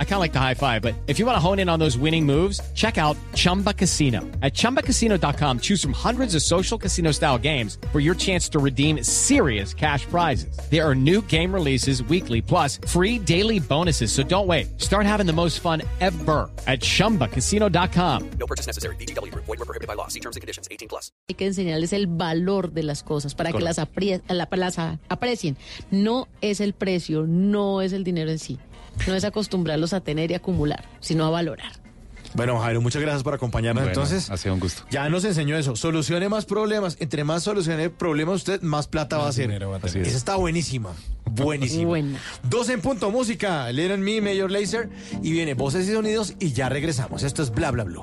I kind of like the high five, but if you want to hone in on those winning moves, check out Chumba Casino. At ChumbaCasino.com, choose from hundreds of social casino style games for your chance to redeem serious cash prizes. There are new game releases weekly, plus free daily bonuses. So don't wait. Start having the most fun ever at ChumbaCasino.com. No purchase necessary. BGW. Void were prohibited by law. See terms and conditions. 18 plus. Hay que enseñarles el valor de las cosas para que las, aprie- la- las aprecien. No es el precio, no es el dinero en sí. No es acostumbrarlos a tener y acumular, sino a valorar. Bueno, Jairo, muchas gracias por acompañarnos. Bueno, Entonces, ha sido un gusto. ya nos enseñó eso. Solucione más problemas. Entre más solucione problemas usted, más plata va a hacer. va a. Esa está buenísima. Buenísima. Buena. Dos en punto música. Little Me, Mayor Laser. Y viene voces y sonidos y ya regresamos. Esto es Bla Bla Blue.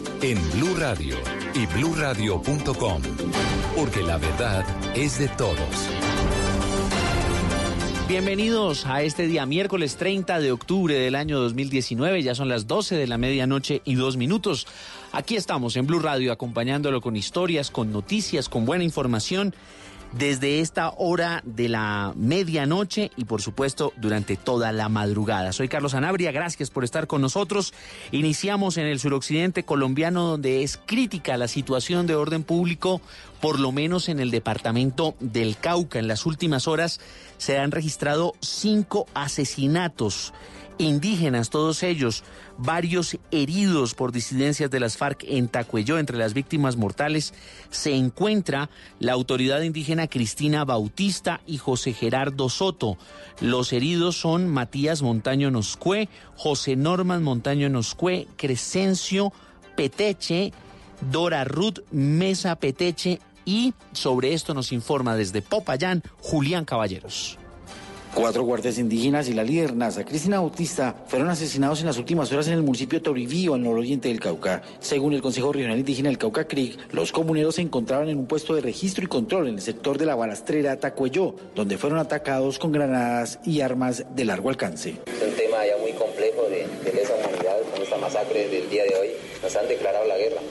en Blue Radio y bluradio.com, porque la verdad es de todos. Bienvenidos a este día miércoles 30 de octubre del año 2019, ya son las 12 de la medianoche y dos minutos. Aquí estamos en Blue Radio acompañándolo con historias, con noticias, con buena información desde esta hora de la medianoche y por supuesto durante toda la madrugada. Soy Carlos Anabria, gracias por estar con nosotros. Iniciamos en el suroccidente colombiano donde es crítica la situación de orden público, por lo menos en el departamento del Cauca. En las últimas horas se han registrado cinco asesinatos indígenas, todos ellos, varios heridos por disidencias de las FARC en Tacuelló. Entre las víctimas mortales se encuentra la autoridad indígena Cristina Bautista y José Gerardo Soto. Los heridos son Matías Montaño Noscue, José Norman Montaño Noscue, Crescencio Peteche, Dora Ruth Mesa Peteche y sobre esto nos informa desde Popayán Julián Caballeros. Cuatro guardias indígenas y la líder NASA, Cristina Bautista, fueron asesinados en las últimas horas en el municipio de Toribío, al nororiente del Cauca. Según el Consejo Regional Indígena del Cauca CRIC, los comuneros se encontraban en un puesto de registro y control en el sector de la balastrera Tacuelló, donde fueron atacados con granadas y armas de largo alcance. Es un tema ya muy complejo de, de lesa humanidad con esta masacre del día de hoy. Nos han declarado la guerra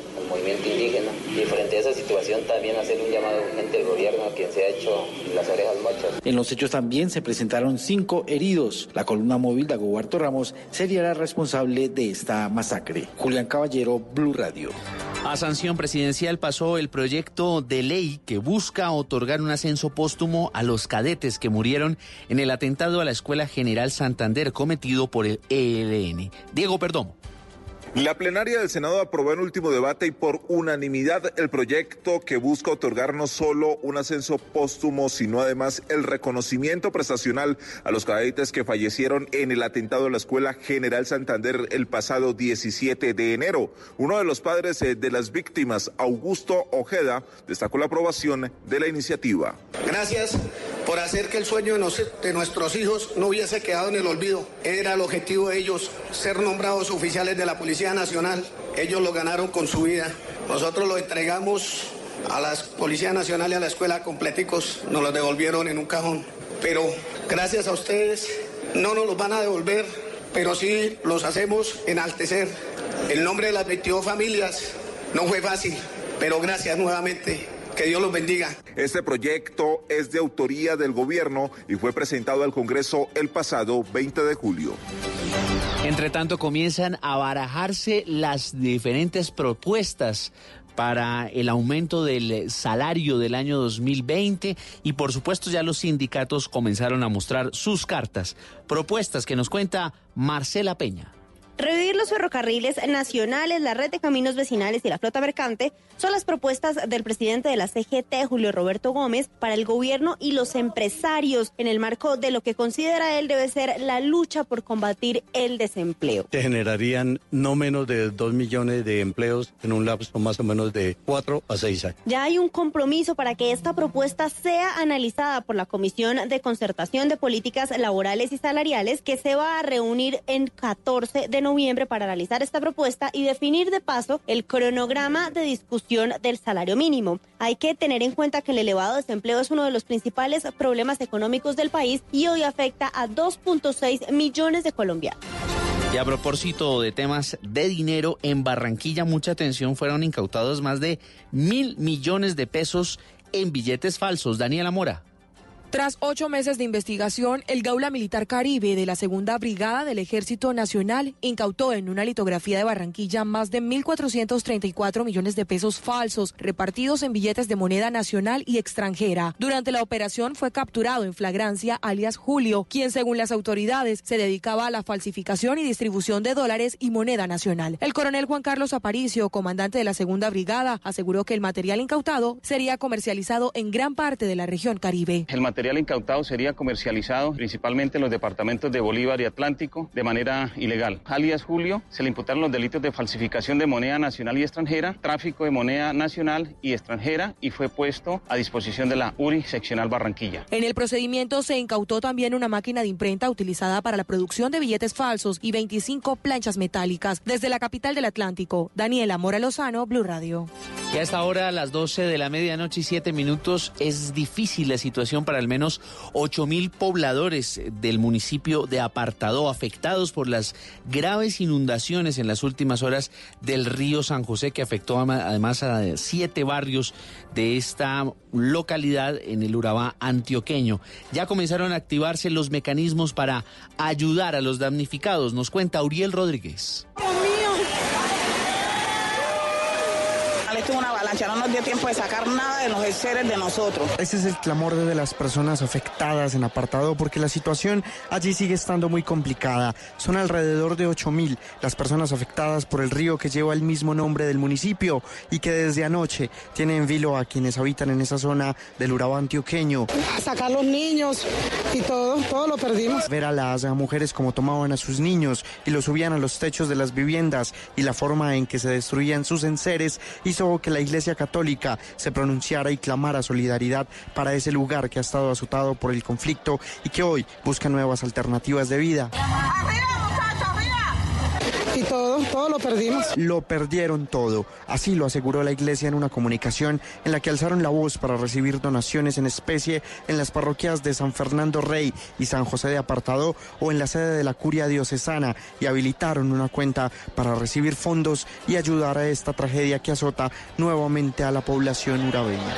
movimiento indígena y frente a esa situación también hacer un llamado urgente al gobierno a quien se ha hecho las orejas mochas. En los hechos también se presentaron cinco heridos. La columna móvil de Agobarto Ramos sería la responsable de esta masacre. Julián Caballero, Blue Radio. A sanción presidencial pasó el proyecto de ley que busca otorgar un ascenso póstumo a los cadetes que murieron en el atentado a la Escuela General Santander cometido por el ELN. Diego Perdomo. La plenaria del Senado aprobó en último debate y por unanimidad el proyecto que busca otorgar no solo un ascenso póstumo, sino además el reconocimiento prestacional a los cadetes que fallecieron en el atentado a la Escuela General Santander el pasado 17 de enero. Uno de los padres eh, de las víctimas, Augusto Ojeda, destacó la aprobación de la iniciativa. Gracias por hacer que el sueño de, de nuestros hijos no hubiese quedado en el olvido. Era el objetivo de ellos ser nombrados oficiales de la Policía Nacional. Ellos lo ganaron con su vida. Nosotros lo entregamos a la Policía Nacional y a la escuela completicos. Nos los devolvieron en un cajón. Pero gracias a ustedes no nos los van a devolver, pero sí los hacemos enaltecer. El nombre de las 22 familias no fue fácil, pero gracias nuevamente. Que Dios los bendiga. Este proyecto es de autoría del gobierno y fue presentado al Congreso el pasado 20 de julio. Entre tanto, comienzan a barajarse las diferentes propuestas para el aumento del salario del año 2020 y por supuesto ya los sindicatos comenzaron a mostrar sus cartas, propuestas que nos cuenta Marcela Peña. Revivir los ferrocarriles nacionales, la red de caminos vecinales y la flota mercante son las propuestas del presidente de la CGT, Julio Roberto Gómez, para el gobierno y los empresarios en el marco de lo que considera él debe ser la lucha por combatir el desempleo. que generarían no menos de 2 millones de empleos en un lapso más o menos de 4 a 6 años. Ya hay un compromiso para que esta propuesta sea analizada por la Comisión de Concertación de Políticas Laborales y Salariales que se va a reunir en 14 de noviembre para analizar esta propuesta y definir de paso el cronograma de discusión del salario mínimo. Hay que tener en cuenta que el elevado desempleo es uno de los principales problemas económicos del país y hoy afecta a 2.6 millones de colombianos. Y a propósito de temas de dinero, en Barranquilla mucha atención fueron incautados más de mil millones de pesos en billetes falsos. Daniela Mora. Tras ocho meses de investigación, el Gaula Militar Caribe de la Segunda Brigada del Ejército Nacional incautó en una litografía de Barranquilla más de 1.434 millones de pesos falsos repartidos en billetes de moneda nacional y extranjera. Durante la operación fue capturado en flagrancia alias Julio, quien según las autoridades se dedicaba a la falsificación y distribución de dólares y moneda nacional. El coronel Juan Carlos Aparicio, comandante de la Segunda Brigada, aseguró que el material incautado sería comercializado en gran parte de la región Caribe. Incautado sería comercializado principalmente en los departamentos de Bolívar y Atlántico de manera ilegal. Alias Julio se le imputaron los delitos de falsificación de moneda nacional y extranjera, tráfico de moneda nacional y extranjera y fue puesto a disposición de la URI seccional Barranquilla. En el procedimiento se incautó también una máquina de imprenta utilizada para la producción de billetes falsos y 25 planchas metálicas. Desde la capital del Atlántico, Daniela Mora Lozano, Blue Radio. Y a esta hora, a las 12 de la medianoche y 7 minutos, es difícil la situación para al menos 8 mil pobladores del municipio de Apartado, afectados por las graves inundaciones en las últimas horas del río San José, que afectó además a siete barrios de esta localidad en el Urabá antioqueño. Ya comenzaron a activarse los mecanismos para ayudar a los damnificados, nos cuenta Uriel Rodríguez. Esto es una avalancha, no nos dio tiempo de sacar nada de los seres de nosotros. Ese es el clamor de las personas afectadas en apartado porque la situación allí sigue estando muy complicada. Son alrededor de 8 mil las personas afectadas por el río que lleva el mismo nombre del municipio y que desde anoche tiene en vilo a quienes habitan en esa zona del Urabá antioqueño. A sacar los niños y todo, todo lo perdimos. Ver a las mujeres como tomaban a sus niños y los subían a los techos de las viviendas y la forma en que se destruían sus enseres que la Iglesia Católica se pronunciara y clamara solidaridad para ese lugar que ha estado azotado por el conflicto y que hoy busca nuevas alternativas de vida. Y todo, todo lo perdimos. Lo perdieron todo. Así lo aseguró la iglesia en una comunicación en la que alzaron la voz para recibir donaciones en especie en las parroquias de San Fernando Rey y San José de Apartado o en la sede de la curia diocesana y habilitaron una cuenta para recibir fondos y ayudar a esta tragedia que azota nuevamente a la población urabeña.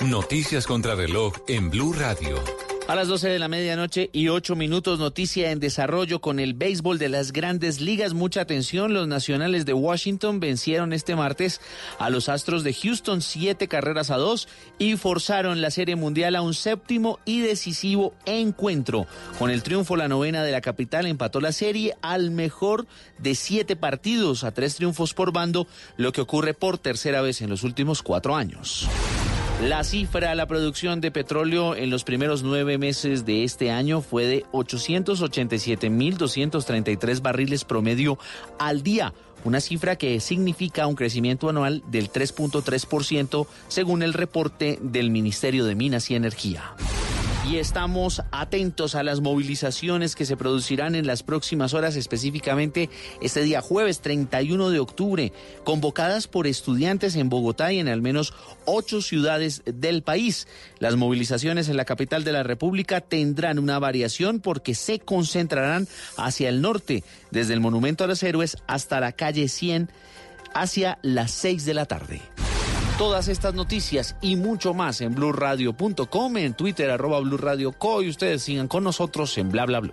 Noticias contra reloj en Blue Radio. A las 12 de la medianoche y 8 minutos, noticia en desarrollo con el béisbol de las grandes ligas. Mucha atención, los nacionales de Washington vencieron este martes a los Astros de Houston siete carreras a dos y forzaron la Serie Mundial a un séptimo y decisivo encuentro. Con el triunfo, la novena de la capital empató la serie al mejor de siete partidos, a tres triunfos por bando, lo que ocurre por tercera vez en los últimos cuatro años. La cifra, la producción de petróleo en los primeros nueve meses de este año fue de 887.233 barriles promedio al día, una cifra que significa un crecimiento anual del 3.3% según el reporte del Ministerio de Minas y Energía. Y estamos atentos a las movilizaciones que se producirán en las próximas horas, específicamente este día jueves 31 de octubre, convocadas por estudiantes en Bogotá y en al menos ocho ciudades del país. Las movilizaciones en la capital de la República tendrán una variación porque se concentrarán hacia el norte, desde el Monumento a los Héroes hasta la calle 100, hacia las 6 de la tarde. Todas estas noticias y mucho más en blurradio.com, en Twitter arroba blurradioco y ustedes sigan con nosotros en bla bla bla.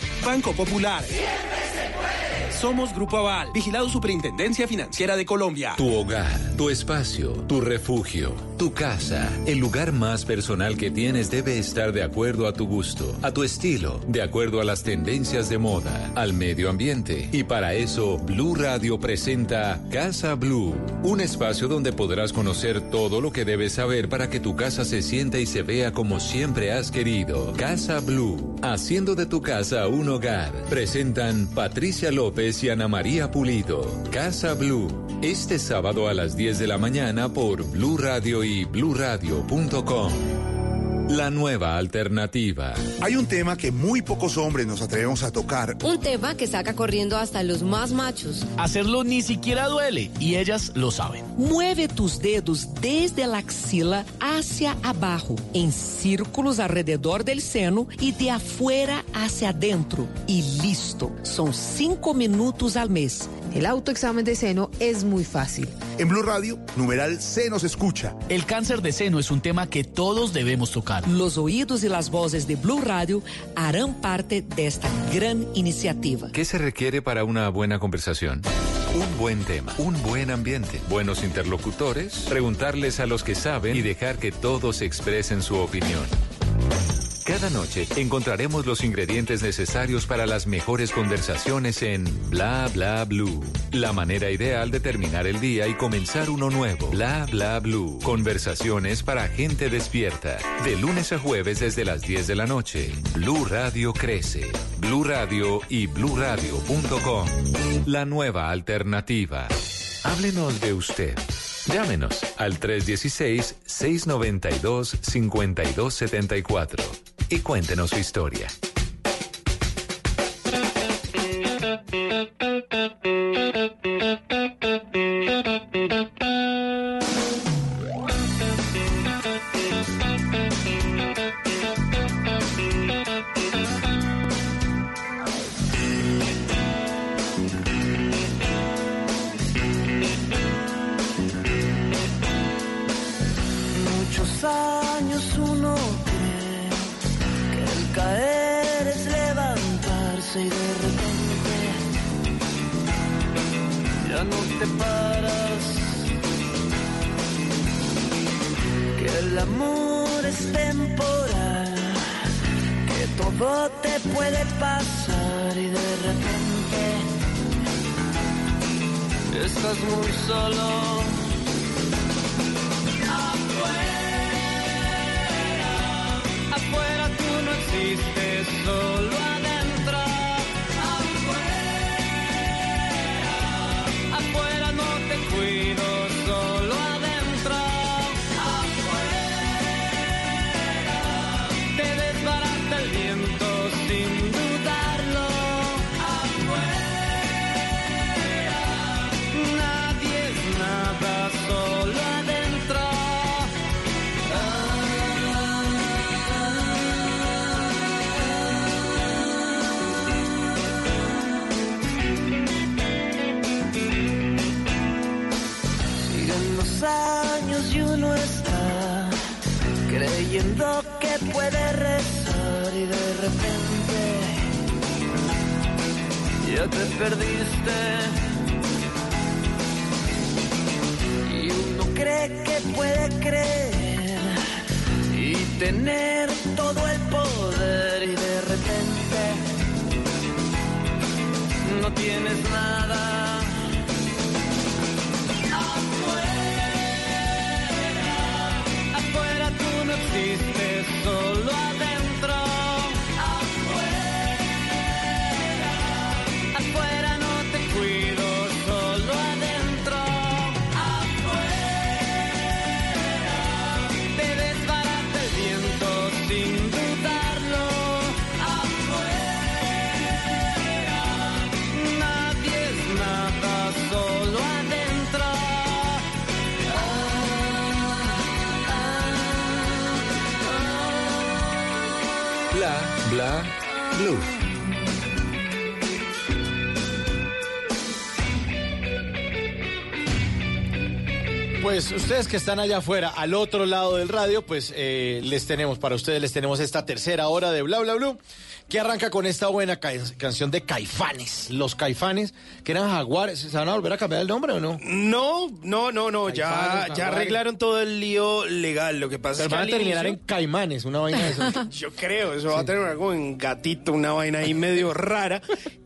Banco Popular. Somos Grupo Aval, vigilado Superintendencia Financiera de Colombia. Tu hogar, tu espacio, tu refugio, tu casa, el lugar más personal que tienes debe estar de acuerdo a tu gusto, a tu estilo, de acuerdo a las tendencias de moda, al medio ambiente. Y para eso, Blue Radio presenta Casa Blue, un espacio donde podrás conocer todo lo que debes saber para que tu casa se sienta y se vea como siempre has querido. Casa Blue, haciendo de tu casa un hogar. Presentan Patricia López y Ana María Pulido. Casa Blue, este sábado a las 10 de la mañana por Blue Radio y bluradio.com. La nueva alternativa. Hay un tema que muy pocos hombres nos atrevemos a tocar. Un tema que saca corriendo hasta los más machos. Hacerlo ni siquiera duele y ellas lo saben. Mueve tus dedos desde la axila hacia abajo, en círculos alrededor del seno y de afuera hacia adentro. Y listo. Son cinco minutos al mes. El autoexamen de seno es muy fácil. En Blue Radio, numeral se nos escucha. El cáncer de seno es un tema que todos debemos tocar. Los oídos y las voces de Blue Radio harán parte de esta gran iniciativa. ¿Qué se requiere para una buena conversación? Un buen tema, un buen ambiente, buenos interlocutores, preguntarles a los que saben y dejar que todos expresen su opinión. Cada noche encontraremos los ingredientes necesarios para las mejores conversaciones en Bla Bla Blue. La manera ideal de terminar el día y comenzar uno nuevo. Bla Bla Blue. Conversaciones para gente despierta. De lunes a jueves desde las 10 de la noche. Blue Radio crece. Blue Radio y bluradio.com. La nueva alternativa. Háblenos de usted. Llámenos al 316-692-5274 y cuéntenos su historia. Perdiste. Y uno cree que puede creer y tener Pues ustedes que están allá afuera, al otro lado del radio, pues eh, les tenemos, para ustedes les tenemos esta tercera hora de Bla Bla Blue, que arranca con esta buena ca- canción de Caifanes. Los Caifanes, que eran jaguares. ¿Se van a volver a cambiar el nombre o no? No, no, no, no, ya, ya arreglaron todo el lío legal. Lo que pasa Pero es que van a terminar en Caimanes, una vaina de eso. Yo creo, eso va a tener algo en gatito, una vaina ahí medio rara.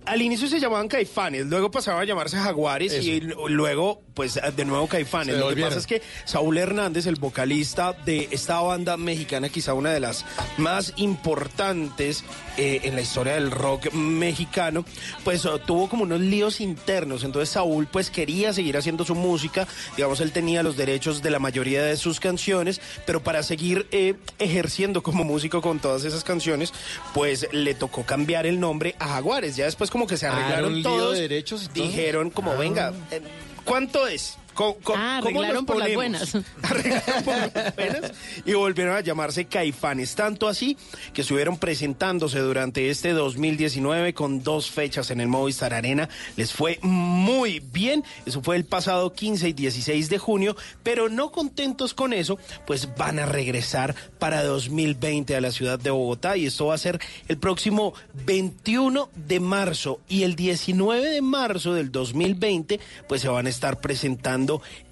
Al inicio se llamaban Caifanes, luego pasaban a llamarse Jaguares y luego, pues, de nuevo Caifanes. Se Lo que pasa es que Saúl Hernández, el vocalista de esta banda mexicana, quizá una de las más importantes eh, en la historia del rock mexicano, pues oh, tuvo como unos líos internos. Entonces Saúl, pues, quería seguir haciendo su música. Digamos, él tenía los derechos de la mayoría de sus canciones, pero para seguir eh, ejerciendo como músico con todas esas canciones, pues le tocó cambiar el nombre a Jaguares. Ya después como que se Ah, arreglaron todos. de derechos, entonces. dijeron como, Ah. venga, eh, ¿cuánto es? Ah, ¿cómo arreglaron por las buenas. Arreglaron por las buenas y volvieron a llamarse Caifanes. Tanto así que estuvieron presentándose durante este 2019 con dos fechas en el Movistar Arena. Les fue muy bien. Eso fue el pasado 15 y 16 de junio. Pero no contentos con eso, pues van a regresar para 2020 a la ciudad de Bogotá. Y esto va a ser el próximo 21 de marzo. Y el 19 de marzo del 2020, pues se van a estar presentando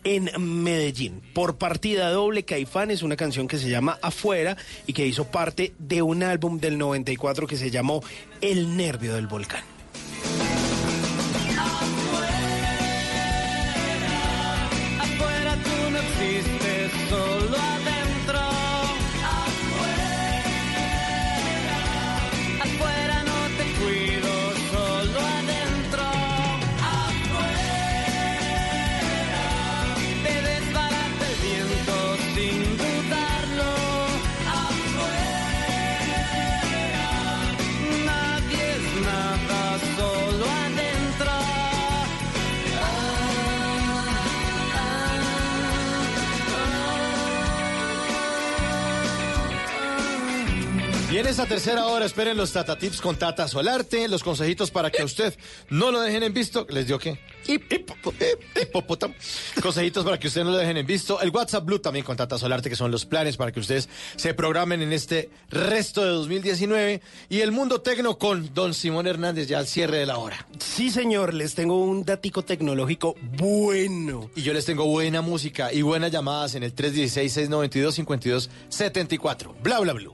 en Medellín. Por partida doble, Caifán es una canción que se llama Afuera y que hizo parte de un álbum del 94 que se llamó El Nervio del Volcán. Y en esta tercera hora esperen los Tata Tips con Tata Solarte, los consejitos para que a usted no lo dejen en visto. ¿Les dio qué? Hipopótamo. Consejitos para que ustedes no lo dejen en visto. El WhatsApp Blue también con Tata Solarte, que son los planes para que ustedes se programen en este resto de 2019. Y el mundo tecno con Don Simón Hernández ya al cierre de la hora. Sí, señor, les tengo un datico tecnológico bueno. Y yo les tengo buena música y buenas llamadas en el 316-692-5274. Bla, bla, bla.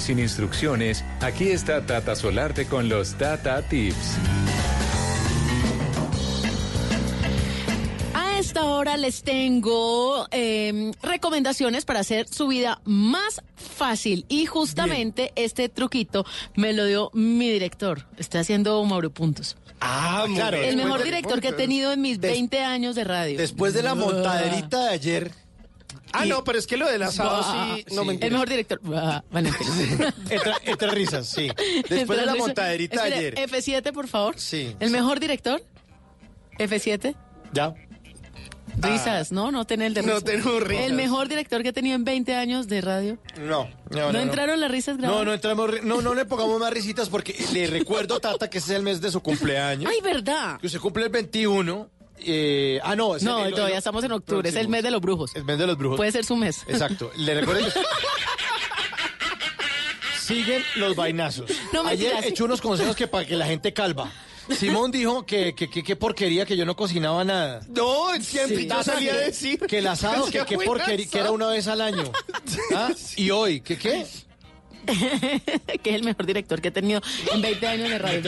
Sin instrucciones, aquí está Tata Solarte con los Tata Tips. A esta hora les tengo eh, recomendaciones para hacer su vida más fácil. Y justamente este truquito me lo dio mi director. Estoy haciendo Mauro Puntos. Ah, muy claro. El mejor director que he tenido en mis 20 años de radio. Después de la montaderita de ayer. Ah, no, pero es que lo del asado Bah, sí, no sí. me El mejor director. Bah, bueno. Entre, entre risas, sí. Después de la montaderita ayer. F7, por favor. Sí. El mejor director. F7. Ya. Risas, ¿no? No tener el de No tenemos risas. El mejor director que he tenido en 20 años de radio. No, no, ¿No, no. entraron las risas grabadas? No, no entramos, no, no le pongamos más risitas porque le recuerdo, Tata, que ese es el mes de su cumpleaños. Ay, ¿verdad? Que usted cumple el 21. Eh, ah, no. es No, el- el- todavía estamos en octubre. Es el mes de los brujos. El mes de los brujos. Puede ser su mes. Exacto. Le recuerdo que... Siguen los vainazos. No, Ayer sí. echó unos consejos que para que la gente calva. Simón dijo que que, que, que porquería, que yo no cocinaba nada. No, siempre Sí. yo salía a decir. Que el asado, que qué buen porquería, que era una vez al año. ¿Ah? Y hoy, ¿qué qué? que es el mejor director que he tenido en 20 años de radio.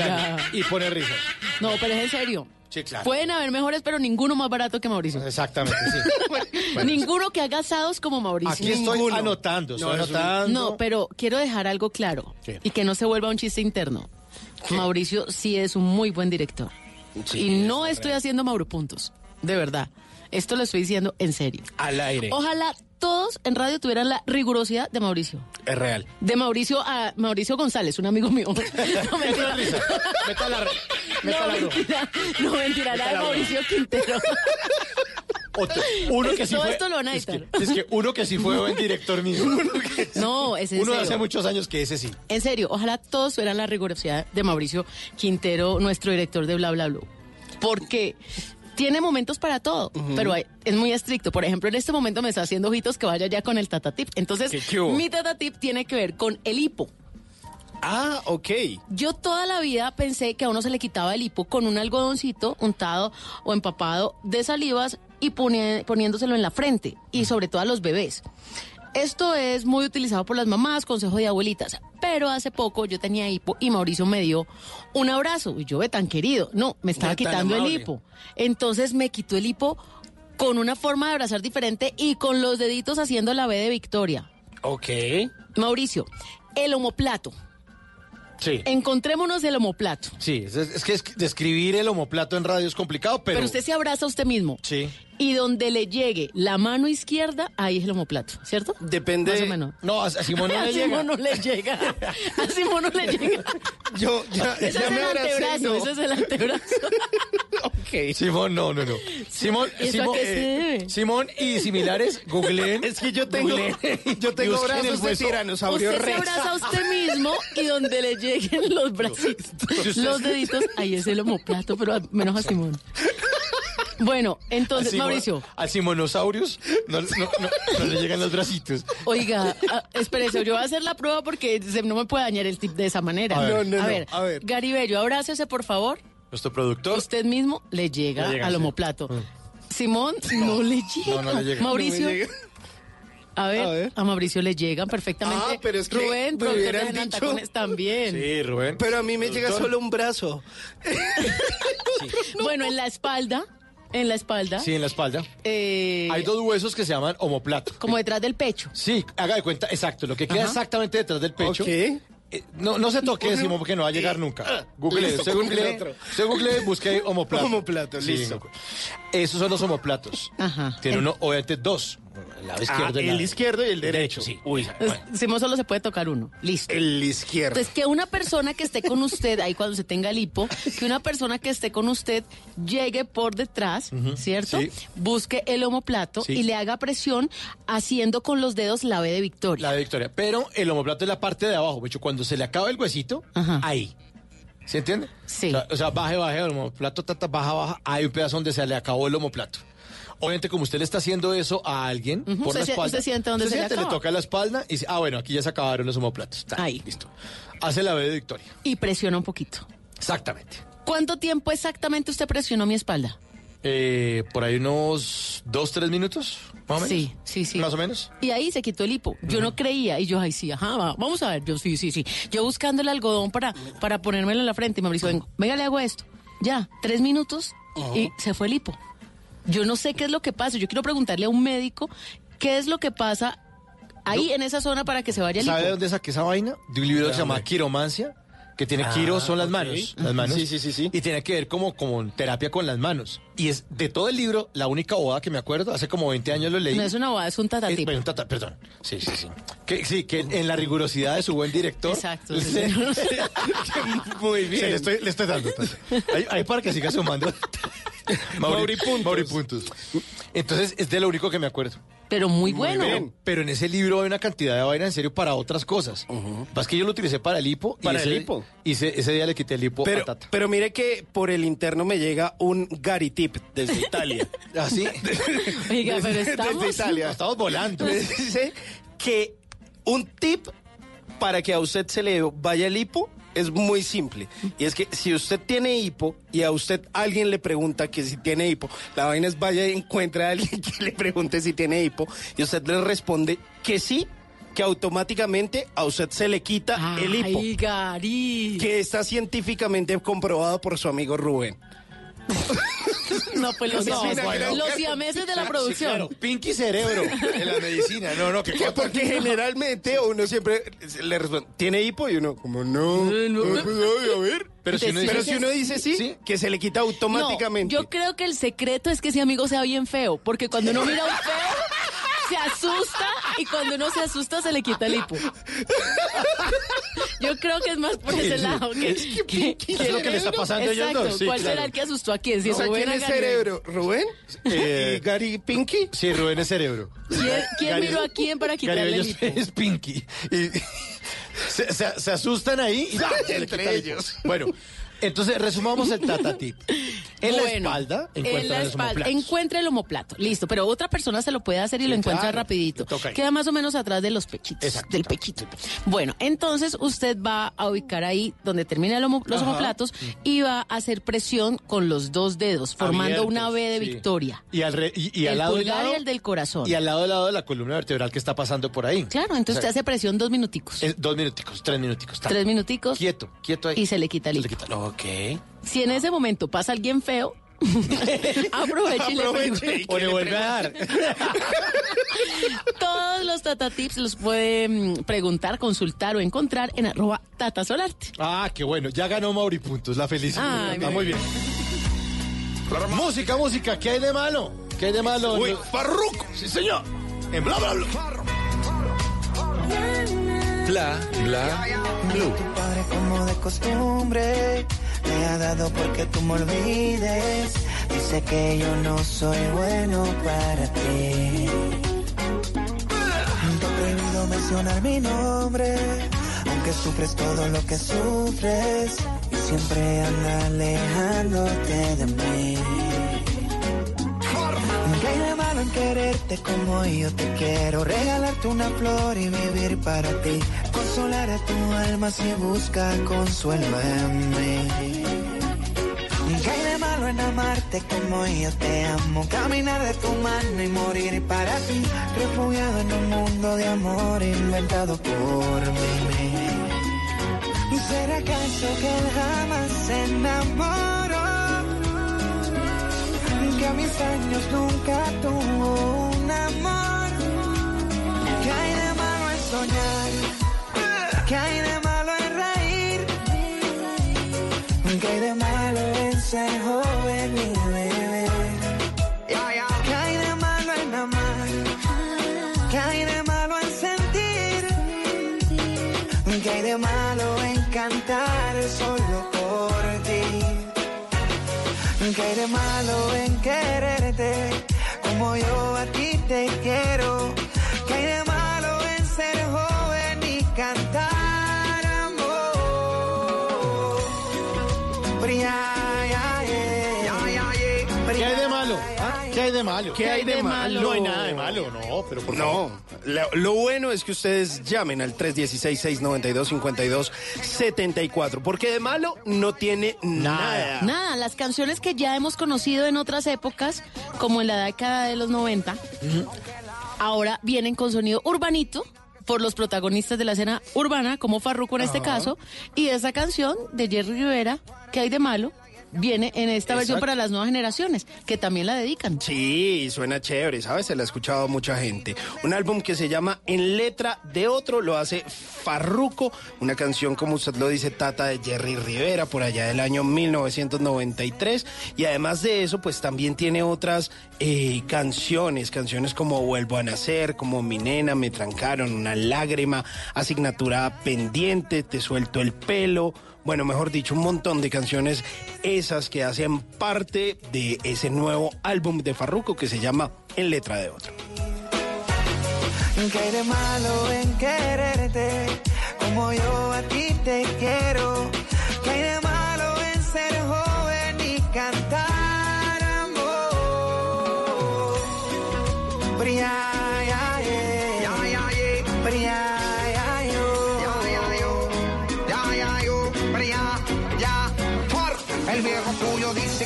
Y pone risas. No, pero es en serio. Sí, claro. Pueden haber mejores, pero ninguno más barato que Mauricio. Exactamente, sí. Ninguno que haga asados como Mauricio. Aquí estoy Ninguno. anotando, estoy No, anotando. No, pero quiero dejar algo claro ¿Qué? y que no se vuelva un chiste interno. Mauricio sí es un muy buen director. y no estoy haciendo Mauro Puntos, de verdad. Esto lo estoy diciendo en serio. Al aire. Ojalá todos en radio tuvieran la rigurosidad de Mauricio. Es real. De Mauricio a Mauricio González, un amigo mío. No mentira. Meta la, meta No la mentira, no mentira, la de Mauricio Quintero. Otro- uno que sí todo fue, esto lo van a es, que, es que uno que sí fue buen director mío. Uno, que- No, es en uno de hace muchos años que ese sí. En serio, ojalá todos tuvieran la rigurosidad de Mauricio Quintero, nuestro director de Bla Bla Blue. Porque tiene momentos para todo, pero hay- es muy estricto. Por ejemplo, en este momento me está haciendo ojitos que vaya ya con el Tata Tip. Entonces, mi Tata Tip tiene que ver con el hipo. Ah, ok. Yo toda la vida pensé que a uno se le quitaba el hipo con un algodoncito untado o empapado de salivas y poni- poniéndoselo en la frente y sobre todo a los bebés. Esto es muy utilizado por las mamás, consejo de abuelitas. Pero hace poco yo tenía hipo y Mauricio me dio un abrazo. Y yo ve tan querido. No, me estaba quitando el hipo. Entonces me quitó el hipo con una forma de abrazar diferente y con los deditos haciendo la B de Victoria. Ok. Mauricio, el homoplato. Sí. Encontrémonos el homoplato. Sí, es, es que es- describir el homoplato en radio es complicado, pero... Pero, usted se abraza a usted mismo. Sí. Y donde le llegue la mano izquierda, ahí es el homoplato, ¿cierto? Depende. Más o menos. No, a, Simón no le llega. Simón no le llega. A Simón no le llega. Yo ya, Ese ya es me el antebrazo, ese es el antebrazo. Simón, no, no, no. Simón, ¿Eso a Simón, debe? Simón y similares, googleen. Es que yo tengo, googleen yo tengo brazos de tiranosaurio Usted se abraza a usted mismo y donde le lleguen los bracitos, los deditos, ahí es el homoplato, pero menos a Simón. Bueno, entonces, Mauricio, Al Simonosaurus no, no, no, no le llegan los bracitos. oiga, ah, espérese, yo voy a hacer la prueba porque se- no me puede dañar el tip de esa manera. A ver. No, no, no, ver, a ver. Garibello, abrácese, por favor. Nuestro productor. Usted mismo le llega Le llega, al sí. homoplato. Simón, no le llega. No, no le llega. Mauricio. Llega. A ver, A ver. a Mauricio le llegan perfectamente. Ah, pero es que Rubén, me hubieran dicho- Tacones también. Sí, Rubén. Pero a mí me llega solo un brazo. Bueno, en la espalda, en la espalda, Sí, en la espalda. eh, Hay dos huesos que se llaman omoplato. como detrás del pecho. Sí, haga de cuenta, exacto, lo que queda Ajá. exactamente detrás del pecho. Ok. Eh, No, no se toque, Simón, porque no va a llegar nunca. Google, Listo, se google, se google, busque ahí homoplato. Homoplato, Sí, listo. Esos son los homoplatos. Ajá. Tiene uno, obviamente, dos. El lado izquierdo Ah, y el izquierdo y el derecho. Sí. Uy, Entonces, Simón solo se puede tocar uno. Listo. el izquierdo. Entonces, que una persona que esté con usted, ahí cuando se tenga el hipo, que una persona que esté con usted llegue por detrás, ¿cierto? sí. Busque el homoplato Sí. y le haga presión haciendo con los dedos la B de victoria. La de Victoria. Pero el homoplato es la parte de abajo. De hecho, cuando se le acaba el huesito, Ajá. ahí. ¿Se entiende? Sí. O sea, o sea, baje, baje, el homoplato, tata, baja, baja. Hay un pedazo donde se le acabó el homoplato. Obviamente, como usted le está haciendo eso a alguien por usted la espalda. siente dónde usted se le siente, acaba. toca la espalda y dice, ah, bueno, aquí ya se acabaron los homoplatos. Ahí. Listo. Hace la B de Victoria. Y presiona un poquito. Exactamente. ¿Cuánto tiempo exactamente usted presionó mi espalda? Eh, por ahí unos dos, tres minutos, más o menos. Sí, sí, sí. Más o menos. Y ahí se quitó el hipo. Yo no creía. Y yo, ay, sí, ajá, va, vamos a ver. Yo, sí, sí, sí. Yo buscando el algodón para, para ponérmelo en la frente. Y Mauricio, vengo, venga, le hago esto. Ya, tres minutos y se fue el hipo. Yo no sé qué es lo que pasa. Yo quiero preguntarle a un médico qué es lo que pasa ahí en esa zona para que se vaya el ¿Sabe dónde saqué esa vaina? De un libro que se llama Quiromancia, que tiene quiro son las manos, las manos. Sí, sí, sí, sí. Y tiene que ver como con terapia con las manos. Y es de todo el libro la única boda que me acuerdo, hace como 20 años lo leí. No es una boda, es un Eh, tatatip. bueno, tata- perdón. Sí, sí, sí. Que, sí, que en la rigurosidad de su buen director. Exacto, sí. Muy bien. le, estoy, le estoy dando. Ahí, ahí para que siga sumando. Mauri puntos. Mauri puntos. Entonces, es de lo único que me acuerdo. Pero muy bueno. Pero, pero en ese libro hay una cantidad de vaina en serio para otras cosas. Más que yo lo utilicé para el hipo. y Para ese- el hipo. Y ese, ese día le quité el hipo Pero, a Tata. pero mire que por el interno me llega un Gary Tip desde Italia. ¿Así? Oiga, pero Desde- estamos... desde Italia. Estamos volando. Me dice que un tip para que a usted se le vaya el hipo es muy simple. Y es que si usted tiene hipo y a usted alguien le pregunta que si tiene hipo, la vaina es vaya y encuentre a alguien que le pregunte si tiene hipo y usted le responde que sí, que automáticamente a usted se le quita el hipo. Gary. Que está científicamente comprobado por su amigo Rubén. No, pues los, No, siameses, bueno. los siameses de la Sí, producción. claro. Pinky cerebro en la medicina. No, no, que Que porque generalmente uno siempre le responde, ¿tiene hipo? Y uno, como no. Pues, ay, a ver. Pero si uno Pero dice- si uno dice sí, Sí. que se le quita automáticamente. No, yo creo que el secreto es que ese amigo sea bien feo, porque cuando uno mira a un feo, se asusta y cuando uno se asusta se le quita el hipo. Yo creo que es más por ese lado. Que, que- ¿Qué es lo que le está pasando a ellos Exacto. dos? Sí, ¿Cuál claro. será el que asustó a quién? Si O sea, Rubén ¿quién es cerebro? ¿Rubén? Eh, ¿Y Gary Pinky? Sí, Rubén es cerebro. ¿Quién, quién Gary- miró a quién para quitarle Gary el hipo? es Pinky. Y se, se- se asustan ahí y ¡ah! Entre ellos. Bueno, entonces resumamos el Tata Tip. En la Bueno, espalda en encuentran la los espalda, encuentra el homoplato. Listo, pero otra persona se lo puede hacer y Sí, lo encuentra claro. rapidito. Queda más o menos atrás de los pechitos, Exacto. del pechito. Bueno, entonces usted va a ubicar ahí donde termina el homo- los Ajá. omoplatos y va a hacer presión con los dos dedos, formando Abiertos, una B de sí. victoria. Y al, re- y, y al el lado pulgar lado, y el del corazón. y al lado y lado de la columna vertebral que está pasando por ahí. Claro, entonces O sea, usted hace presión dos minuticos. eh, dos minuticos, tres minuticos. Tres minuticos Quieto, quieto ahí. y se le quita el quita. Ok. Si en ese momento pasa alguien feo, aproveche y le pregunte. O le vuelve a dar. Todos los Tata Tips los puede mm, preguntar, consultar o encontrar en arroba Tata Solarte. Ah, qué bueno. Ya ganó Mauri Puntos, la felicidad. Está muy bien. Música, música, ¿qué hay de malo? ¿Qué hay de malo? Uy, Farruko. Sí, señor. En bla, bla, bla. Bla, bla, blue. Costumbre, te ha dado porque tú me olvides. Dice que yo no soy bueno para ti. Te he prohibido mencionar mi nombre, aunque sufres todo lo que sufres y siempre anda alejándote de mí. Quererte como yo te quiero? Regalarte una flor y vivir para ti. Consolar a tu alma si busca consuelo en mí. ¿Qué hay de malo en amarte como yo te amo? Caminar de tu mano y morir para ti. Refugiado en un mundo de amor inventado por mí. ¿Y será acaso que jamás se enamoró? Que a mis años nunca tuvo un amor. ¿Qué hay de malo en soñar? ¿Qué hay de malo en reír? ¿Qué hay de malo en ser joven ¿Qué hay de malo? ¿Qué hay de malo? No hay nada de malo, no, pero por favor. No, lo, lo bueno es que ustedes llamen al 316-692-5274, porque de malo no tiene nada. Nada, las canciones que ya hemos conocido en otras épocas, como en la década de los 90, ahora vienen con sonido urbanito por los protagonistas de la escena urbana, como Farruko en este Ajá. caso, y esa canción de Jerry Rivera, que hay de malo, viene en esta versión para las nuevas generaciones, que también la dedican. Sí, suena chévere, ¿sabes? Se la ha escuchado mucha gente. Un álbum que se llama En letra de otro, lo hace Farruko, una canción, como usted lo dice, Tata de Jerry Rivera, por allá del año 1993. Y además de eso, pues también tiene otras eh, canciones, canciones como Vuelvo a Nacer, como Mi Nena, Me Trancaron, Una Lágrima, Asignatura Pendiente, Te Suelto el Pelo. Bueno, mejor dicho, un montón de canciones esas que hacen parte de ese nuevo álbum de Farruko que se llama En letra de otro. ¿Qué hay de malo en quererte como yo a ti te quiero? ¿Qué hay de malo en ser joven y cantar amor?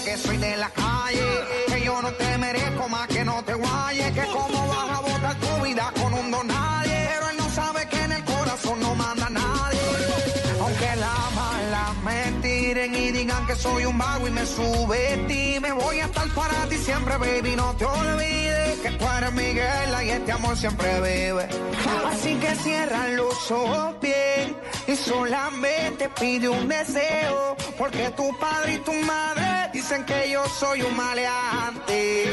Que soy de la calle, que yo no te merezco más que no te guayes, que cómo vas a botar tu vida con un don nadie. Pero él no sabe que en el corazón no manda nadie. Aunque la mala me tiren y digan que soy un vago y me subestime, voy a estar para ti siempre, baby, no te olvides que tú eres Miguel y este amor siempre vive. Así que cierra los ojos bien y solamente pide un deseo, porque tu padre y tu madre que yo soy un maleante.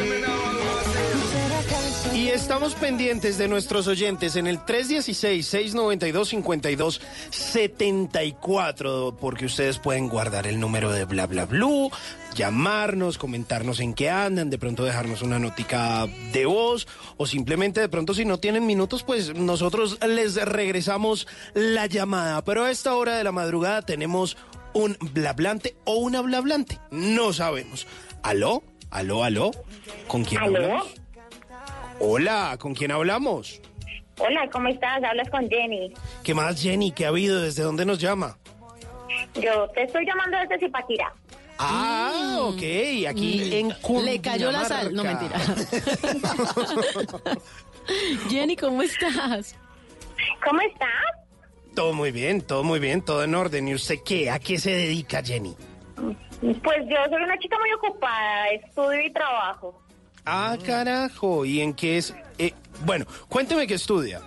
Y estamos pendientes de nuestros oyentes en el 316-692-5274, porque ustedes pueden guardar el número de bla bla blue, llamarnos, comentarnos en qué andan, de pronto dejarnos una notica de voz, o simplemente de pronto si no tienen minutos, pues nosotros les regresamos la llamada. Pero a esta hora de la madrugada tenemos un blablante o una blablante, no sabemos. ¿Aló? ¿Aló, aló? ¿Con quién ¿Aló? hablamos? Hola, ¿con quién hablamos? Hola, ¿cómo estás? Hablas con Jenny. ¿Qué más, Jenny? ¿Qué ha habido? ¿Desde dónde nos llama? Yo te estoy llamando desde Zipaquirá. Ah, ok, aquí en Mm. Le cayó la sal, no mentira. Jenny, ¿cómo estás? ¿Cómo estás? Todo muy bien, todo muy bien, todo en orden. ¿Y usted qué? ¿A qué se dedica, Jenny? Pues yo soy una chica muy ocupada, estudio y trabajo. Ah, carajo. ¿Y en qué es? Eh, bueno, cuénteme qué estudia.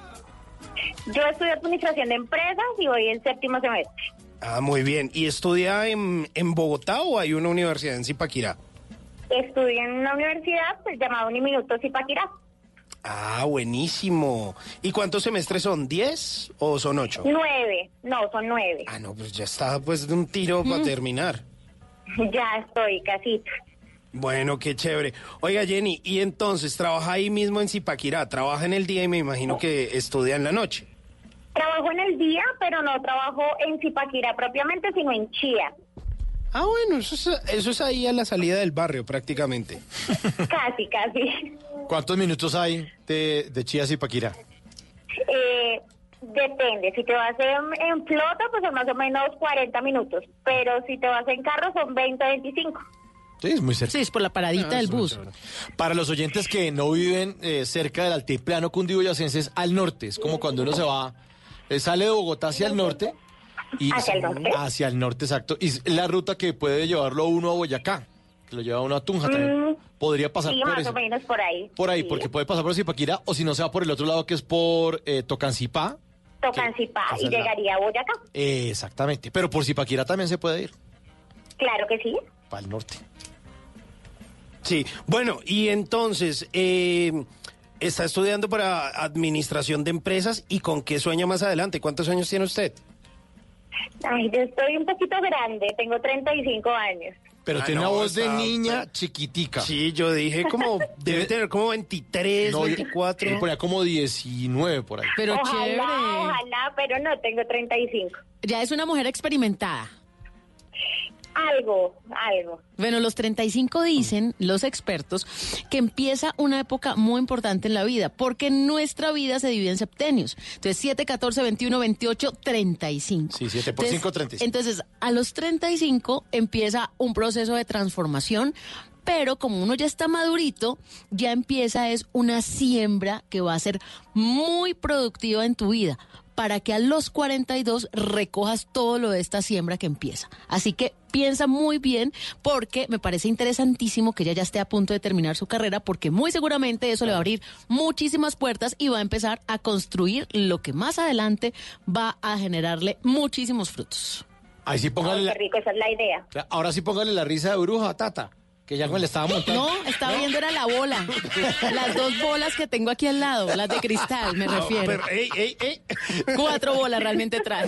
Yo estudio administración de empresas y voy en séptimo semestre. Ah, muy bien. ¿Y estudia en, en Bogotá o hay una universidad en Zipaquirá? Estudio en una universidad pues, llamada Uniminuto Zipaquirá. Ah, buenísimo. ¿Y cuántos semestres son? ¿Diez o son ocho? Nueve, no, son nueve. Ah, no, pues ya está pues de un tiro para terminar. Ya estoy casi. Bueno, qué chévere. Oiga, Jenny, y entonces, ¿trabaja ahí mismo en Zipaquirá? ¿Trabaja en el día y me imagino que estudia en la noche? Trabajo en el día, pero no trabajo en Zipaquirá propiamente, sino en Chía. Ah, bueno, eso es, eso es ahí a la salida del barrio prácticamente. Casi, casi. ¿Cuántos minutos hay de, de Chía a Zipaquirá? Eh, depende, si te vas en, en flota, pues son más o menos 40 minutos, pero si te vas en carro son 20, 25. Sí, es muy cerca. Sí, es por la paradita del bus. Para los oyentes que no viven eh, cerca del altiplano cundiboyacense, es al norte. Es como cuando uno se va, eh, sale de Bogotá hacia el norte. Y ¿Hacia el norte? Hacia el norte, exacto. Y es la ruta que puede llevarlo uno a Boyacá, que lo lleva uno a Tunja también. Mm, Podría pasar sí, por más eso. o menos por ahí. Por ahí, Sí. porque puede pasar por Zipaquirá, o si no se va por el otro lado, que es por eh, Tocancipá. Tocancipá y llegaría a Boyacá. Eh, exactamente. Pero por Zipaquirá también se puede ir, Claro que sí. para el norte. Sí, bueno, y entonces, eh, está estudiando para administración de empresas y con qué sueña más adelante. ¿Cuántos años tiene usted? Ay, yo estoy un poquito grande, tengo 35 años. Pero Ah, tiene no, una voz de está- niña chiquitica. Sí, yo dije como, debe tener como 23, No, yo- 24. yo ponía como 19 por ahí. Pero ojalá, chévere. ojalá, pero no, tengo 35. Ya es una mujer experimentada. Algo, algo. Bueno, los 35 dicen los expertos que empieza una época muy importante en la vida, porque nuestra vida se divide en septenios. Entonces, 7, 14, 21, 28, 35. Sí, 7 por Entonces- 5, 35. Entonces, a los 35 empieza un proceso de transformación, pero como uno ya está madurito, ya empieza es una siembra que va a ser muy productiva en tu vida para que a los 42 recojas todo lo de esta siembra que empieza. Así que piensa muy bien porque me parece interesantísimo que ella ya esté a punto de terminar su carrera porque muy seguramente eso le va a abrir muchísimas puertas y va a empezar a construir lo que más adelante va a generarle muchísimos frutos. Ahí sí póngale Ay, la, qué rico, esa es la idea. ahora sí póngale la risa de bruja, Tata, que ya me le estaba montando. No, estaba viendo era la bola. Las dos bolas que tengo aquí al lado, las de cristal, me refiero. Pero, ey, ey, ey. Cuatro bolas realmente trae.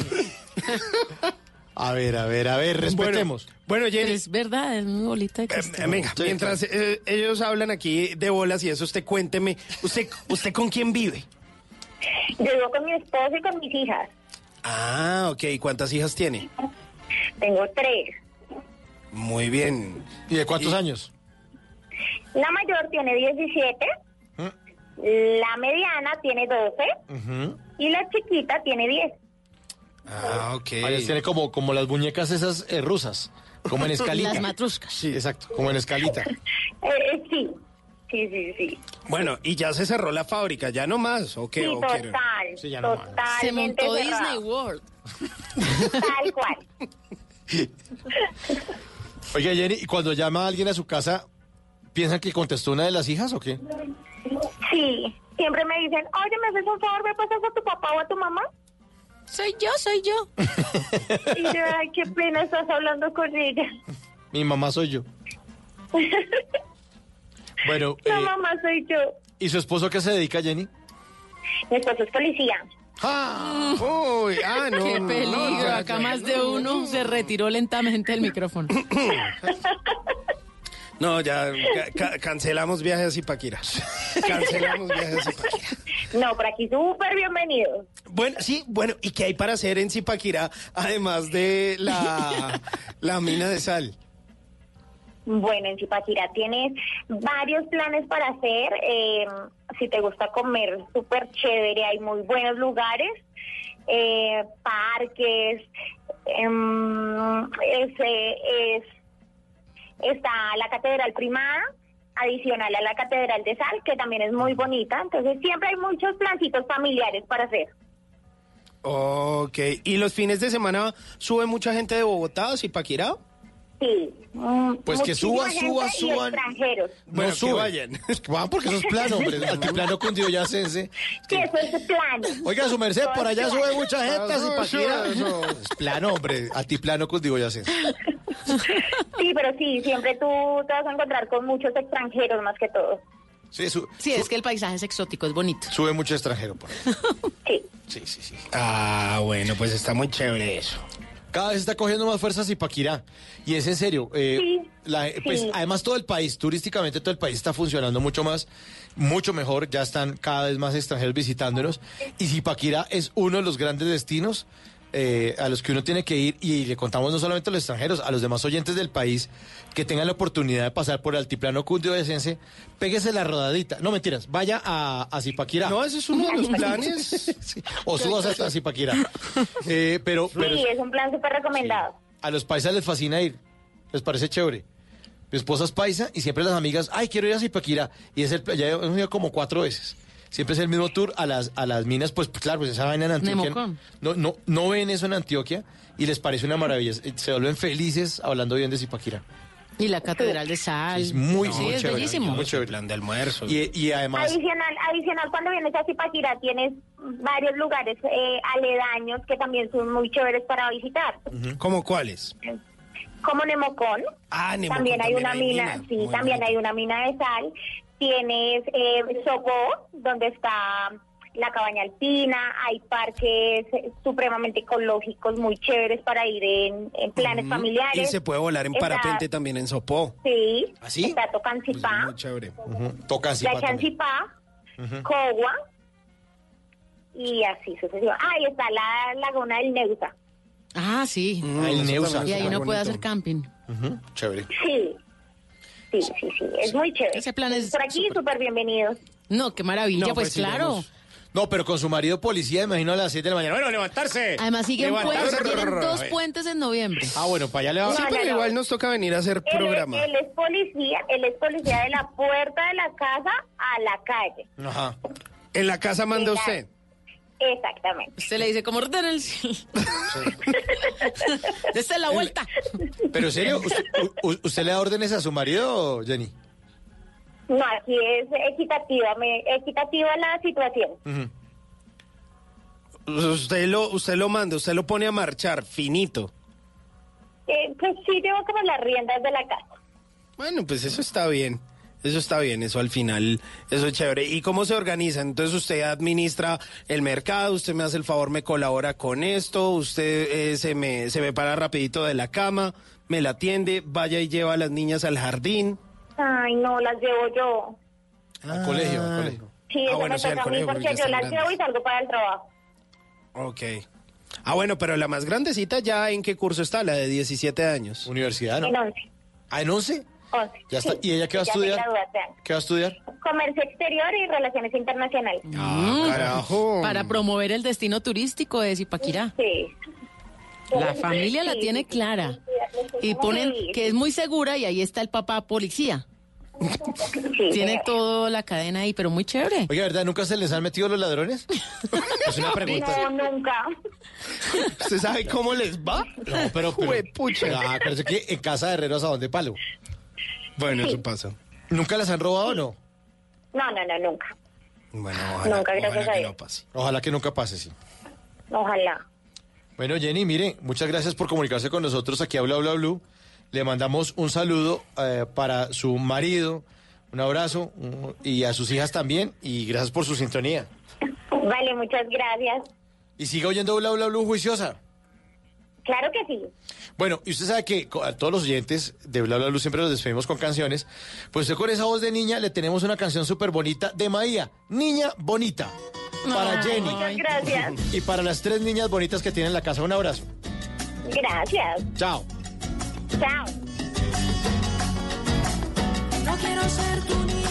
A ver, a ver, a ver, respetemos. Bueno, Jenny, es verdad, es una bolita de eh, cristal. venga, mientras eh, ellos hablan aquí de bolas y eso, usted cuénteme, ¿usted, usted con quién vive? Yo vivo con mi esposo y con mis hijas. Ah, ok, ¿cuántas hijas tiene? Tengo tres. Muy bien. ¿Y de cuántos años? La mayor tiene 17, la mediana tiene 12 y la chiquita tiene 10. Ah, ok. Ahí tiene como, como las muñecas esas eh, rusas, como en escalita. Las matruscas. Sí, exacto, como en escalita. Eh, sí, sí, sí, sí. Bueno, y ya se cerró la fábrica, ya no más, ¿o qué? Sí, ¿O total, Sí, ya no más. totalmente Se montó cerrado. Disney World. Tal cual. Oiga, Jenny, ¿y cuando llama a alguien a su casa, piensan que contestó una de las hijas o qué? Sí, siempre me dicen, oye, ¿me haces un favor? ¿Me pasas a tu papá o a tu mamá? Soy yo, soy yo. Y yo, ay, qué pena estás hablando con ella. Mi mamá soy yo. Bueno, La eh, mamá soy yo. ¿y su esposo a qué se dedica, Jenny? Mi esposo es policía. ¡Ah! Uy, ah, no. Qué peligro. no, Acá no, más de uno se retiró lentamente del micrófono. No, ya ca- ca- cancelamos viajes a Zipaquirá. Cancelamos viajes a Zipaquirá. No, por aquí súper bienvenido. Bueno, sí, bueno, ¿y qué hay para hacer en Zipaquirá además de la, la mina de sal? Bueno, en Zipaquirá tienes varios planes para hacer. eh, si te gusta comer súper chévere, hay muy buenos lugares, eh, parques. em, es, eh, es- está la Catedral Primada, adicional a la Catedral de Sal, que también es muy bonita. Entonces siempre hay muchos plancitos familiares para hacer. Ok, ¿y los fines de semana sube mucha gente de Bogotá a Zipaquirá? Sí. mm, Pues que suba, suba, suban. extranjeros. Bueno, no que suben. vayan. Van porque eso es plano, hombre. El altiplano cundiboyacense. Sí, eso es plano. Oiga, su merced, por allá sube mucha gente Eso, Zipaquirá. eso. Es plano, hombre. Altiplano cundiboyacense. Sí, pero sí, siempre tú te vas a encontrar con muchos extranjeros más que todo. Sí, su- Sí, es que el paisaje es exótico, es bonito. sube mucho extranjero por ahí. Sí. Sí, sí, sí. Ah, bueno, pues está muy chévere eso. Cada vez está cogiendo más fuerzas Zipaquirá. Y es en serio. eh, la- pues, sí. además, todo el país, turísticamente, todo el país está funcionando mucho más, mucho mejor. Ya están cada vez más extranjeros visitándonos. Y Zipaquirá es uno de los grandes destinos eh, a los que uno tiene que ir. Y le contamos no solamente a los extranjeros, a los demás oyentes del país que tengan la oportunidad de pasar por el altiplano cundiboyacense, péguese la rodadita. No mentiras, vaya a, a Zipaquirá. No, ese es uno de los planes. Sí, O subas hasta Zipaquirá. Eh, pero, pero Sí, es un plan súper recomendado. a los paisas les fascina ir. Les parece chévere. Mi esposa es paisa y siempre las amigas, ay, quiero ir a Zipaquirá. Y es el, ya hemos ido como cuatro veces. Siempre es el mismo tour a las, a las minas, pues claro, pues esa vaina en Antioquia. No, no, no ven eso en Antioquia y les parece una maravilla. Se vuelven felices hablando bien de Zipaquirá. Y la Catedral de Sal. Es muy, sí, muy es chévere. bellísimo. Muy chévere. Plan de almuerzo. Y, y además, Adicional, adicional, cuando vienes a Zipaquirá tienes varios lugares eh, aledaños que también son muy chéveres para visitar. ¿Cómo cuáles? Como Nemocón. Ah, Nemocón también hay también una hay mina, mina. sí, Muy también bonito. hay una mina de sal. Tienes eh, Sopó, donde está la cabaña alpina, hay parques supremamente ecológicos muy chéveres para ir en, en planes Y familiares. se puede volar en Está- parapente también en Sopó. Sí, ¿Ah, sí? está Tocancipá, Muy chévere. tocan la Zipa también. Chancipá, Ujú. Cogua y así sucesivamente. Ah, y está la laguna del Neusa. Ah, sí. Ah, el Neusa. Y ahí uno puede hacer camping. Chévere. Sí, sí, sí, sí, es muy chévere. Ese plan es Por aquí, súper bienvenidos. No, qué maravilla, No, pues, pues, sí, claro. No, pero con su marido policía, imagino a las 7 de la mañana. Bueno, levantarse. Además siguen Levantarse. puentes, tienen dos puentes en noviembre. Ah, bueno, para allá le va. Sí, No, pero no, no. igual nos toca venir a hacer Él, programa. él es policía, él es policía de la puerta de la casa a la calle. Ajá. En la casa manda usted. Exactamente. Usted le dice, como orden el cielo. Dese la vuelta. Pero en serio, ¿usted, u- u- ¿usted le da órdenes a su marido, Jenny? No, aquí es equitativa, me, equitativa la situación. Usted lo, usted lo manda, usted lo pone a marchar, finito. Eh, pues sí, tengo como las riendas de la casa. Bueno, pues eso está bien. Eso está bien, eso al final, eso es chévere. ¿Y cómo se organiza? Entonces usted administra el mercado, usted me hace el favor, me colabora con esto, usted eh, se, me, se me para rapidito de la cama, me la atiende, vaya y lleva a las niñas al jardín. Ay, no, las llevo yo. Al colegio, al colegio. Sí, Ah, bueno, me sí, al toca a mí colegio, porque porque yo las llevo y salgo para el trabajo. Ok. Ah, bueno, pero la más grandecita ya en qué curso está, la de 17 años. Universidad, ¿no? En 11. ¿Ah, en 11? 11. Ya está. Sí, ¿Y ella qué va a estudiar? ¿Qué va a estudiar? Comercio exterior y relaciones internacionales. Ah, carajo. Para promover el destino turístico de Zipaquirá. Sí. La familia la tiene clara. Y ponen que es muy segura y ahí está el papá policía. Sí, Tiene señor. toda la cadena ahí, pero muy chévere. Oiga, ¿verdad? ¿Nunca se les han metido los ladrones? Es una pregunta. No, nunca. ¿Usted sabe cómo les va? No, pero... pero. Ah, pero es que en casa de herreros a dónde palo. Bueno, eso pasa. ¿Nunca las han robado o no? No, no, no, nunca. Bueno, ojalá, Nunca, gracias ojalá a que no pase. Ojalá que nunca pase, sí. Ojalá. Bueno, Jenny, mire, muchas gracias por comunicarse con nosotros aquí a Bla Bla Blue. Le mandamos un saludo eh, para su marido, un abrazo un- y a sus hijas también y gracias por su sintonía. Vale, muchas gracias. Y siga oyendo Bla Bla Blue juiciosa. Claro que sí. Bueno, y usted sabe que a todos los oyentes de Bla Bla Blue siempre los despedimos con canciones. Pues usted con esa voz de niña le tenemos una canción súper bonita de Maía, Niña Bonita, para Ay, Jenny Muchas gracias. y para las tres niñas bonitas que tiene en la casa. Un abrazo. Gracias. Chao. Chao. No quiero ser tu niña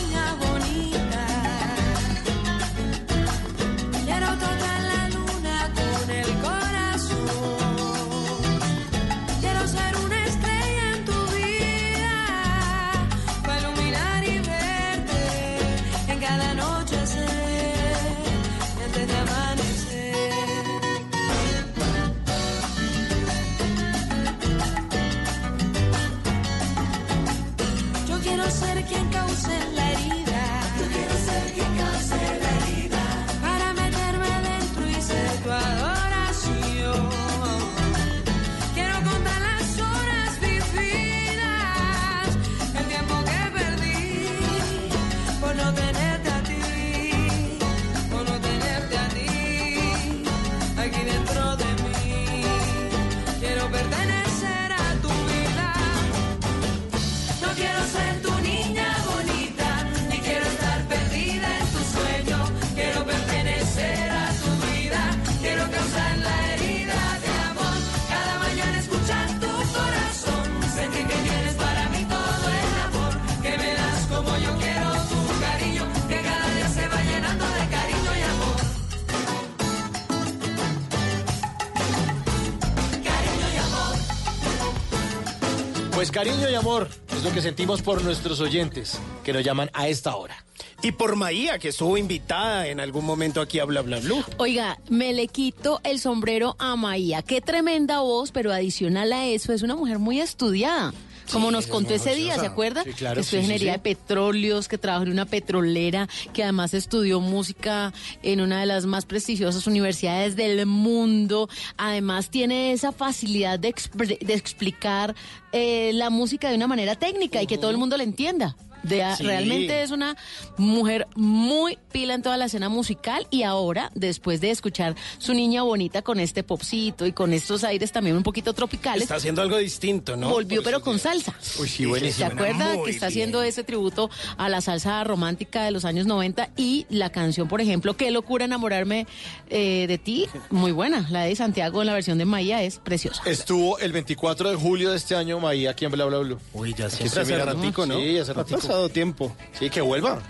sentimos por nuestros oyentes que nos llaman a esta hora. Y por Maía, que estuvo invitada en algún momento aquí a Bla Bla Blue. Oiga, me le quito el sombrero a Maía. Qué tremenda voz, pero adicional a eso, es una mujer muy estudiada. Como nos contó ese día, ¿se acuerda? Sí, claro, que estudió sí, ingeniería de petróleos, que trabajó en una petrolera, que además estudió música en una de las más prestigiosas universidades del mundo. Además tiene esa facilidad de, expre- de explicar eh, la música de una manera técnica y que todo el mundo la entienda. De, Sí. Realmente es una mujer muy pila en toda la escena musical y ahora, después de escuchar su niña bonita con este popcito y con estos aires también un poquito tropicales, Está haciendo algo distinto, ¿no? volvió pero con que- salsa. Uy, sí, ¿Se buenísimo. acuerda Muy que está bien. haciendo ese tributo a la salsa romántica de los años 90 y la canción, por ejemplo, Qué locura enamorarme eh, de ti, muy buena. La de Santiago en la versión de Maya es preciosa. Estuvo el 24 de julio de este año Maía aquí en Bla Bla Blue. Uy, ya estoy hace ratico, ¿no? Sí, hace Ha ratico. Pasado tiempo. Sí, que vuelva.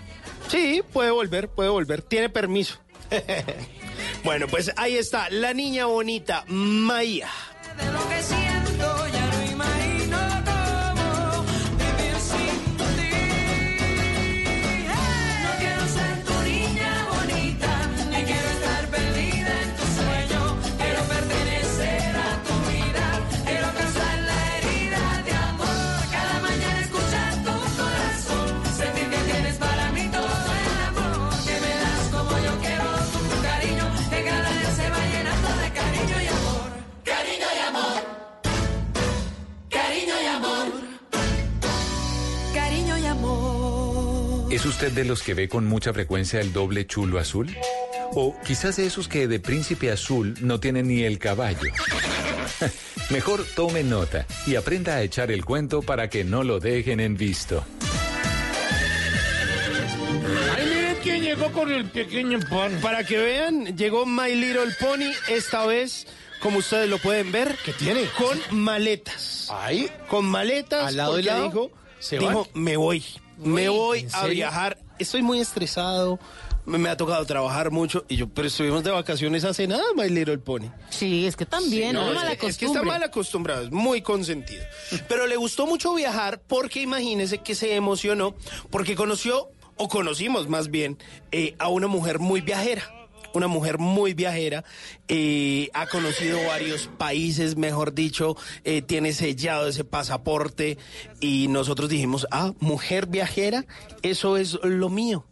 Sí, puede volver, puede volver. Tiene permiso. bueno, pues ahí está, la niña bonita, Maía. ¿Es usted de los que ve con mucha frecuencia el doble chulo azul? O quizás de esos que de príncipe azul no tienen ni el caballo. Mejor tome nota y aprenda a echar el cuento para que no lo dejen en visto. Ay, miren quién llegó con el pequeño pan. Para que vean, llegó My Little Pony esta vez, como ustedes lo pueden ver. ¿Qué tiene? Con maletas. Ahí. Con maletas. ¿Al lado y lado? dijo, ¿Se dijo, van? me voy. Me voy ¿en a viajar. Estoy muy estresado. Me, me ha tocado trabajar mucho. Y yo, pero estuvimos de vacaciones hace nada, My Little Pony. Sí, es que también, no, No, mala es, que- es que está mal acostumbrado, es muy consentido. Pero le gustó mucho viajar porque imagínese que se emocionó porque conoció, o conocimos más bien, eh, a una mujer muy viajera. Una mujer muy viajera, eh, ha conocido varios países, mejor dicho, eh, tiene sellado ese pasaporte y nosotros dijimos, ah, mujer viajera, eso es lo mío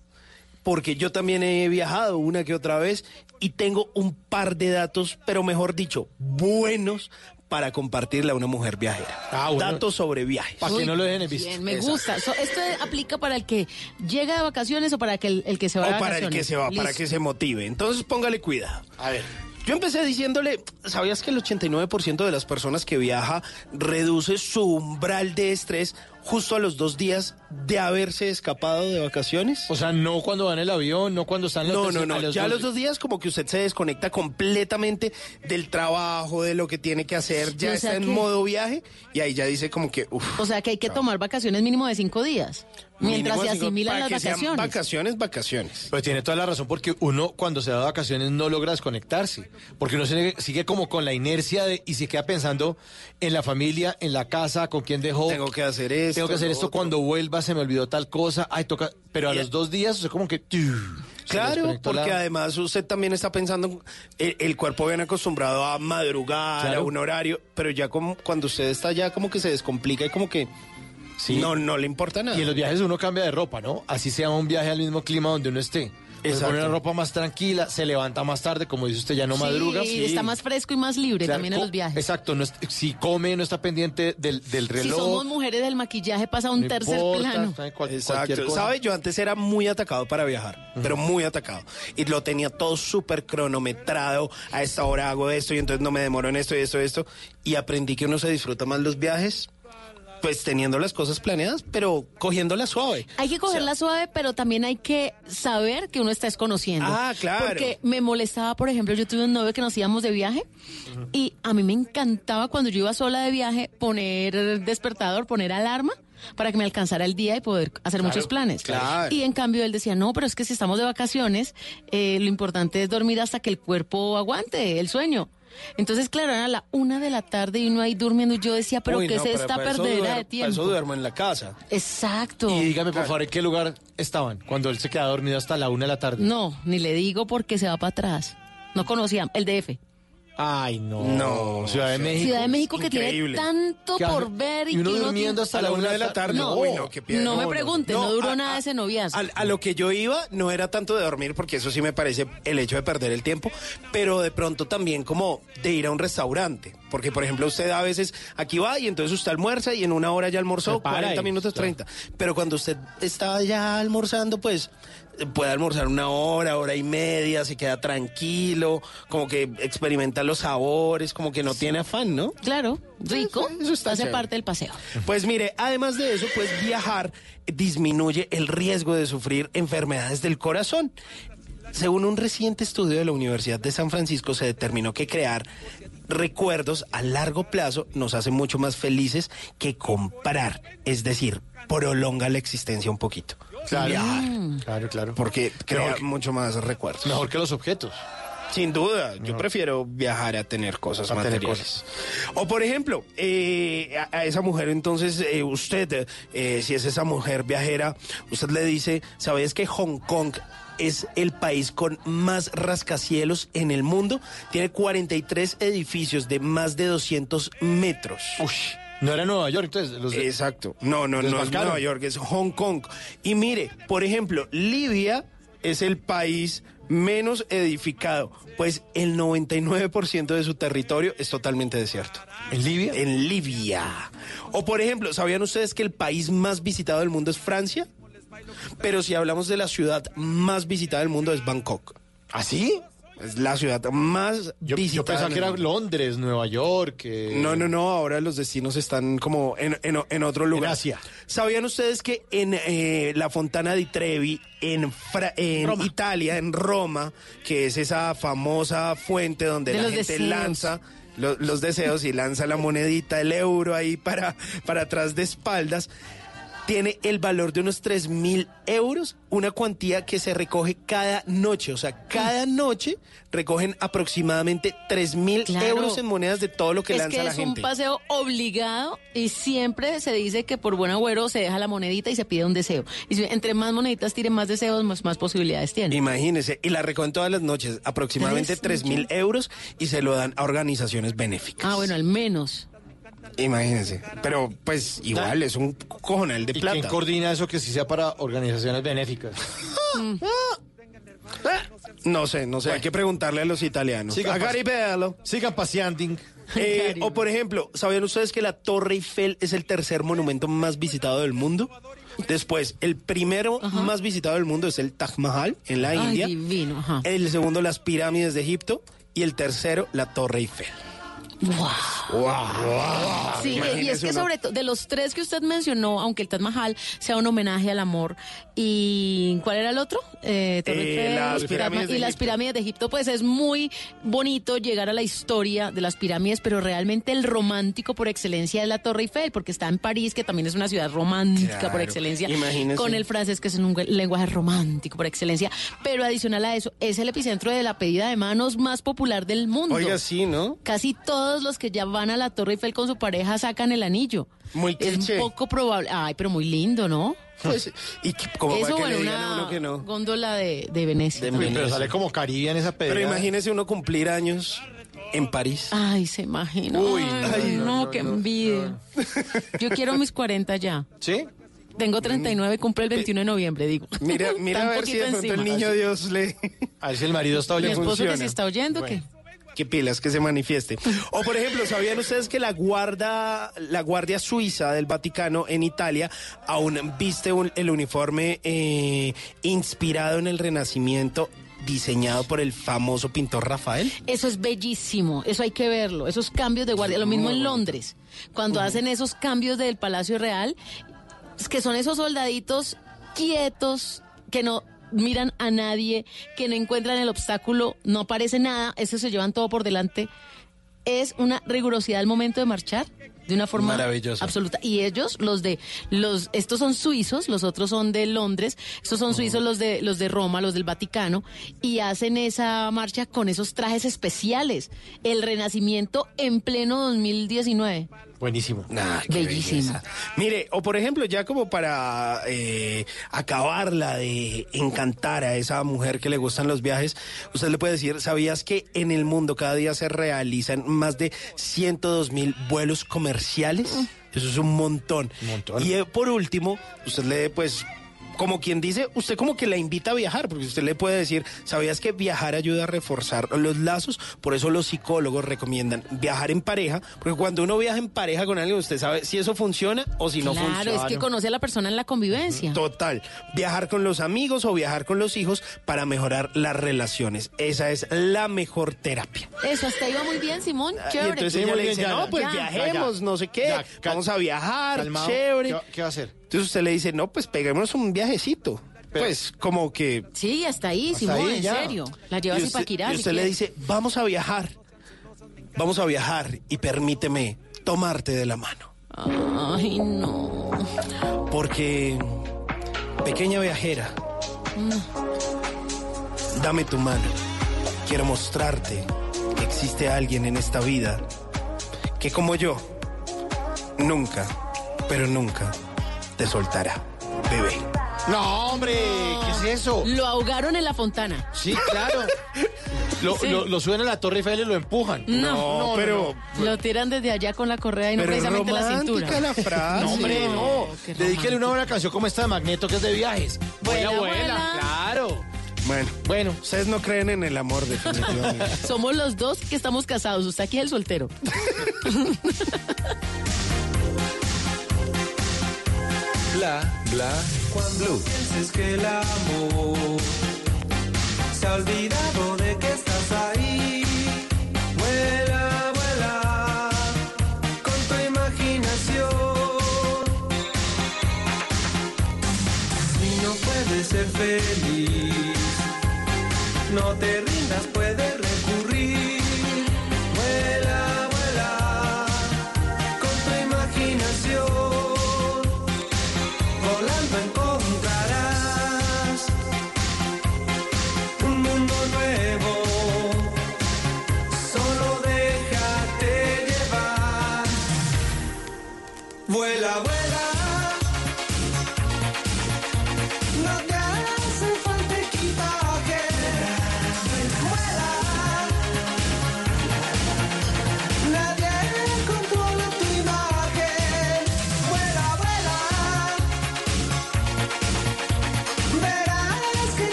porque yo también he viajado una que otra vez y tengo un par de datos, pero mejor dicho, buenos para compartirle a una mujer viajera. Ah, bueno. Datos sobre viajes. Para que no lo dejen en visto. Bien, me gusta. So, ¿Esto aplica para el que llega de vacaciones o para que el, el que se va de O para vacaciones? el que se va, para que se motive. Entonces póngale cuidado. A ver. Yo empecé diciéndole, ¿sabías que el 89% de las personas que viaja reduce su umbral de estrés justo a los dos días de haberse escapado de vacaciones? O sea, no cuando van en el avión, no cuando están los No, no, no. a los ya a los dos días como que usted se desconecta completamente del trabajo, de lo que tiene que hacer, ya O está en modo viaje y ahí ya dice como que, uff. O sea que hay que tomar vacaciones mínimo de cinco días. Mientras se asimilan las vacaciones. vacaciones, vacaciones. Pues tiene toda la razón porque uno cuando se va de vacaciones no logra desconectarse, porque uno se- sigue como con la inercia de y se queda pensando en la familia, en la casa, con quién dejó. Tengo que hacer esto. Tengo que hacer esto otro. cuando vuelva, se me olvidó tal cosa, ay toca, pero a Y- los dos días, o sea, como que Claro, porque la- además usted también está pensando, el, el cuerpo viene acostumbrado a madrugar, Claro. a un horario, pero ya como cuando usted está ya como que se descomplica y como que Sí. no, no le importa nada. Y en los viajes uno cambia de ropa, ¿no? Así sea un viaje al mismo clima donde uno esté. Se Exacto. pone una ropa más tranquila, se levanta más tarde, como dice usted, ya no madruga. Sí, está más fresco y más libre Claro, también en los viajes. Exacto, no es- si come, no está pendiente del, del Si reloj. somos mujeres del maquillaje pasa a un no tercer importa, plano. cual- Exacto. ¿Sabe? Yo antes era muy atacado para viajar, pero muy atacado. Y lo tenía todo súper cronometrado. A esta hora hago esto y entonces no me demoro en esto y esto y esto. Y aprendí que uno se disfruta más los viajes, pues teniendo las cosas planeadas, pero cogiéndolas suave. Hay que cogerla suave, pero también hay que saber que uno está desconociendo. Ah, claro. Porque me molestaba, por ejemplo, yo tuve un novio que nos íbamos de viaje y a mí me encantaba cuando yo iba sola de viaje poner despertador, poner alarma para que me alcanzara el día y poder hacer muchos planes. claro. Y en cambio él decía, no, pero es que si estamos de vacaciones, eh, lo importante es dormir hasta que el cuerpo aguante el sueño. Entonces, claro, era la una de la tarde y uno ahí durmiendo. Y yo decía, pero Uy, ¿qué no, es pero esta de Para tiempo? eso duermo en la casa. Exacto. Y dígame, por favor, ¿en qué lugar estaban cuando él se quedaba dormido hasta la una de la tarde? No, ni le digo porque se va para atrás. No conocía el DF. Ay, no. No, Ciudad de México. Ciudad de México que increíble. tiene tanto por ver y, Y uno que durmiendo hasta la una de la tarde. No, Uy, no, qué piedra. no me No, no. pregunte, no, No, duró a- nada ese noviazgo. A, a lo que yo iba no era tanto de dormir, porque eso sí me parece el hecho de perder el tiempo, pero de pronto también como de ir a un restaurante. Porque, por ejemplo, usted a veces aquí va y entonces usted almuerza y en una hora ya almorzó, Se para 40 y- minutos, claro. 30. Pero cuando usted está ya almorzando, pues puede almorzar una hora, hora y media, se queda tranquilo, como que experimenta los sabores, como que no tiene afán, ¿no? Claro, rico, Eso está hace chévere. parte del paseo. Pues mire, además de eso, pues viajar disminuye el riesgo de sufrir enfermedades del corazón. Según un reciente estudio de la Universidad de San Francisco, se determinó que crear recuerdos a largo plazo nos hace mucho más felices que comprar. Es decir, prolonga la existencia un poquito. Claro, Viajar, claro, claro. porque crea que- mucho más recuerdos. Mejor que los objetos. Sin duda, yo prefiero viajar a tener cosas A tener materiales. O por ejemplo, eh, a, a esa mujer, entonces eh, usted, eh, si es esa mujer viajera, usted le dice, ¿sabes que Hong Kong es el país con más rascacielos en el mundo? Tiene 43 edificios de más de 200 metros. No era Nueva York, entonces. Los Exacto. No, no, no es. Nueva York, es Hong Kong. Y mire, por ejemplo, Libia es el país menos edificado, pues el 99% de su territorio es totalmente desierto. ¿En Libia? En Libia. O por ejemplo, ¿sabían ustedes que el país más visitado del mundo es Francia? Pero si hablamos de la ciudad más visitada del mundo es Bangkok. ¿Ah, sí? Es la ciudad más Yo, yo visitada. pensaba en que era. Londres, Nueva York. eh, No, no, no, ahora los destinos están como en, en- en otro lugar. Asia. ¿Sabían ustedes que en eh, la Fontana di Trevi, en, Fra- en Roma. Italia, en Roma, que es esa famosa fuente donde De la los gente deseos. lanza lo- los deseos y lanza la monedita, el euro ahí para, para atrás de espaldas? Tiene el valor de unos 3 mil euros, una cuantía que se recoge cada noche. O sea, cada noche recogen aproximadamente 3 mil Claro. euros en monedas de todo lo que es lanza que la es gente. un paseo obligado y siempre se dice que por buen agüero se deja la monedita y se pide un deseo. Y entre más moneditas tiren más deseos, más, más posibilidades tiene. Imagínese, y la recogen todas las noches, aproximadamente Tres 3 mil euros y se lo dan a organizaciones benéficas. Ah, bueno, al menos. Imagínese. Pero pues igual es un cojonal de ¿Y plata. quién coordina eso que sí sea para organizaciones benéficas? No sé, no sé, hay que preguntarle a los italianos. Sigan a Garibello. Sigan paseando. Eh, o por ejemplo, ¿sabían ustedes que la Torre Eiffel es el tercer monumento más visitado del mundo? Después, el primero más visitado del mundo es el Taj Mahal en la Ay, India. divino, ajá. El segundo, las pirámides de Egipto. Y el tercero, la Torre Eiffel. Sí, y es que uno- sobre todo, de los tres que usted mencionó, aunque el Taj Mahal sea un homenaje al amor, ¿y cuál era el otro? Eh, Torre Eh, las pirámides de y las Egipto. pirámides de Egipto, pues es muy bonito llegar a la historia de las pirámides, pero realmente el romántico por excelencia es la Torre Eiffel, porque está en París, que también es una ciudad romántica Claro, por excelencia, imagínese. con el francés, que es un lenguaje romántico por excelencia, pero adicional a eso, es el epicentro de la pedida de manos más popular del mundo. Oiga, sí, ¿no? Casi todos los que ya van a la Torre Eiffel con su pareja sacan el anillo. Muy Es cliché. poco probable. Ay, pero muy lindo, ¿no? Pues, y que- como Eso para que o en le digan a uno que no. góndola de, de Venecia. De Uy, Venecia. pero sale como Caribe en esa pedra. Pero imagínese uno cumplir años en París. Ay, se imagina. Uy, Ay, no, no, no, qué no, envidia. Yo quiero mis 40 ya. ¿Sí? Tengo 39 y cumplo el 21 de noviembre, digo. Mira, mira a ver si de pronto el niño Dios le... A ver si el marido está Mi oyendo. esposo que funciona. se está oyendo, Bueno. que Qué pilas que se manifieste. O por ejemplo, ¿sabían ustedes que la guarda, la guardia suiza del Vaticano en Italia aún viste un- el uniforme eh, inspirado en el Renacimiento diseñado por el famoso pintor Rafael? Eso es bellísimo, eso hay que verlo, esos cambios de guardia, lo mismo en Londres, cuando hacen esos cambios del Palacio Real, es que son esos soldaditos quietos que no miran a nadie, que no encuentran el obstáculo, no aparece nada, eso se llevan todo por delante. Es una rigurosidad al momento de marchar de una forma Maravillosa. absoluta. Y ellos, los de los, estos son suizos, los otros son de Londres, estos son suizos los de los de Roma, los del Vaticano, y hacen esa marcha con esos trajes especiales. El renacimiento en pleno 2019. Buenísimo. Belleza. Mire, o por ejemplo, ya como para eh, acabarla de encantar a esa mujer que le gustan los viajes, usted le puede decir, ¿sabías que en el mundo cada día se realizan más de 102 mil vuelos comerciales? Eso es un montón. Y eh, por último, usted le pues como quien dice, usted como que la invita a viajar, porque usted le puede decir, ¿sabías que viajar ayuda a reforzar los lazos? Por eso los psicólogos recomiendan viajar en pareja, porque cuando uno viaja en pareja con alguien, usted sabe si eso funciona o si no claro, funciona. es que conoce a la persona en la convivencia. Total, viajar con los amigos o viajar con los hijos para mejorar las relaciones. Esa es la mejor terapia. Eso, hasta iba muy bien, Simón. Y Chévere. entonces ella le dice, no, pues Ya. viajemos, no sé qué, Ya, vamos a viajar, calmado. chévere. ¿Qué va- qué va a hacer? Entonces usted le dice, no, pues peguémonos un viajecito. pues como que... Sí, hasta ahí, Hasta Simón, ahí, en ya. serio. La llevas Y y usted, Paquirá. y usted le dice, vamos a viajar, vamos a viajar y permíteme tomarte de la mano. Ay, no. Porque, pequeña viajera, dame tu mano. Quiero mostrarte que existe alguien en esta vida que como yo, nunca, pero nunca te soltará, bebé. No, hombre, ¿qué es eso? Lo ahogaron en la fontana. Sí, claro. Lo, Sí. lo- lo suben a la Torre Eiffel y lo empujan. No, pero- Lo tiran desde allá con la correa y no precisamente la cintura. la frase. No, hombre, no. Dedíquele una buena canción como esta de Magneto que es de viajes. Vuela, vuela. claro. Bueno, Bueno, ustedes no creen en el amor definitivamente. Somos los dos que estamos casados. Usted aquí es el soltero. Bla, bla, blue. pienses que el amor se ha olvidado de que estás ahí. Vuela, vuela con tu imaginación. Si no puedes ser feliz, no te Vuela, vuela.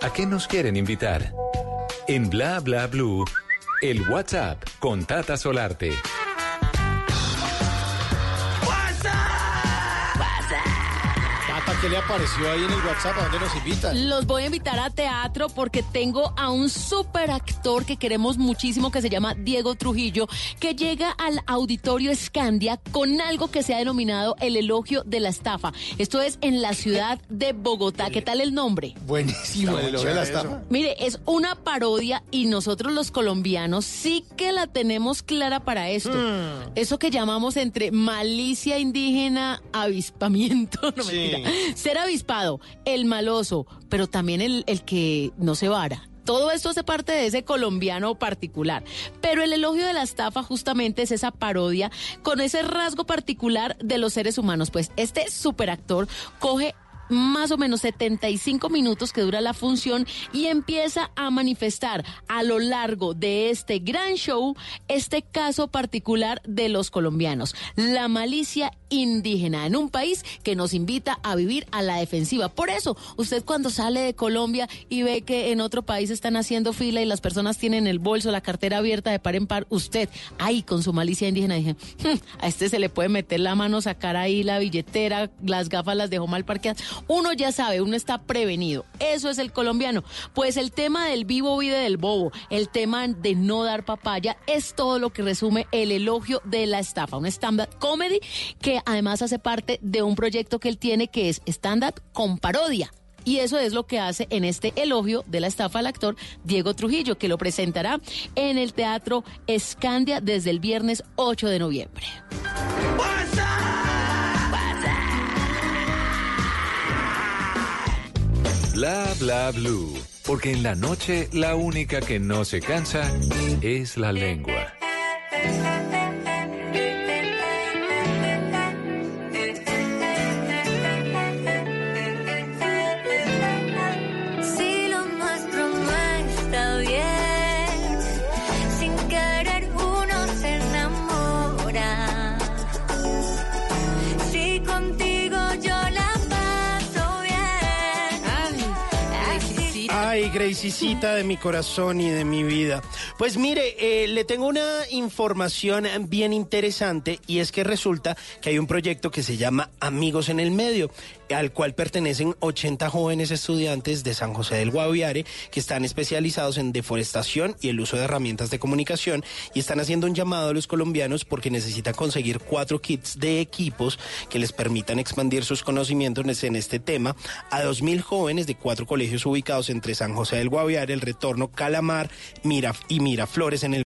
¿A qué nos quieren invitar? En Bla Bla Blue, el WhatsApp con Tata Solarte. ¿Qué le apareció ahí en el WhatsApp? ¿A dónde nos invitan? Los voy a invitar a teatro porque tengo a un super actor que queremos muchísimo que se llama Diego Trujillo, que llega al auditorio Scandia con algo que se ha denominado el elogio de la estafa. Esto es en la ciudad de Bogotá. ¿Qué tal el nombre? Buenísimo, el elogio de la estafa. Mire, es una parodia y nosotros los colombianos sí que la tenemos clara para esto. Hmm. Eso que llamamos entre malicia indígena, avispamiento, no Sí. mentira. Ser avispado, el maloso, pero también el, el que no se vara. Todo esto hace parte de ese colombiano particular. Pero el elogio de la estafa justamente es esa parodia con ese rasgo particular de los seres humanos. Pues este superactor coge más o menos 75 minutos que dura la función y empieza a manifestar a lo largo de este gran show este caso particular de los colombianos, la malicia indígena en un país que nos invita a vivir a la defensiva. Por eso, usted cuando sale de Colombia y ve que en otro país están haciendo fila y las personas tienen el bolso, la cartera abierta de par en par, usted ahí con su malicia indígena dije, "Hmm, a este se le puede meter la mano, sacar ahí la billetera, las gafas las dejó mal parqueadas. Uno ya sabe, uno está prevenido. Eso es el colombiano. Pues el tema del vivo vive del bobo, el tema de no dar papaya, es todo lo que resume el elogio de la estafa. Un stand-up comedy que además hace parte de un proyecto que él tiene que es stand-up con parodia. Y eso es lo que hace en este elogio de la estafa al actor Diego Trujillo, que lo presentará en el Teatro Escandia desde el viernes 8 de noviembre. Bla bla blue. Porque en la noche la única que no se cansa es la lengua. De mi corazón y de mi vida. Pues mire, eh, le tengo una información bien interesante y es que resulta que hay un proyecto que se llama Amigos en el Medio, al cual pertenecen 80 jóvenes estudiantes de San José del Guaviare que están especializados en deforestación y el uso de herramientas de comunicación y están haciendo un llamado a los colombianos porque necesitan conseguir cuatro kits de equipos que les permitan expandir sus conocimientos en este tema. A 2.000 jóvenes de cuatro colegios ubicados entre San José del Guaviare, El Retorno, Calamar Mira y Miraflores en el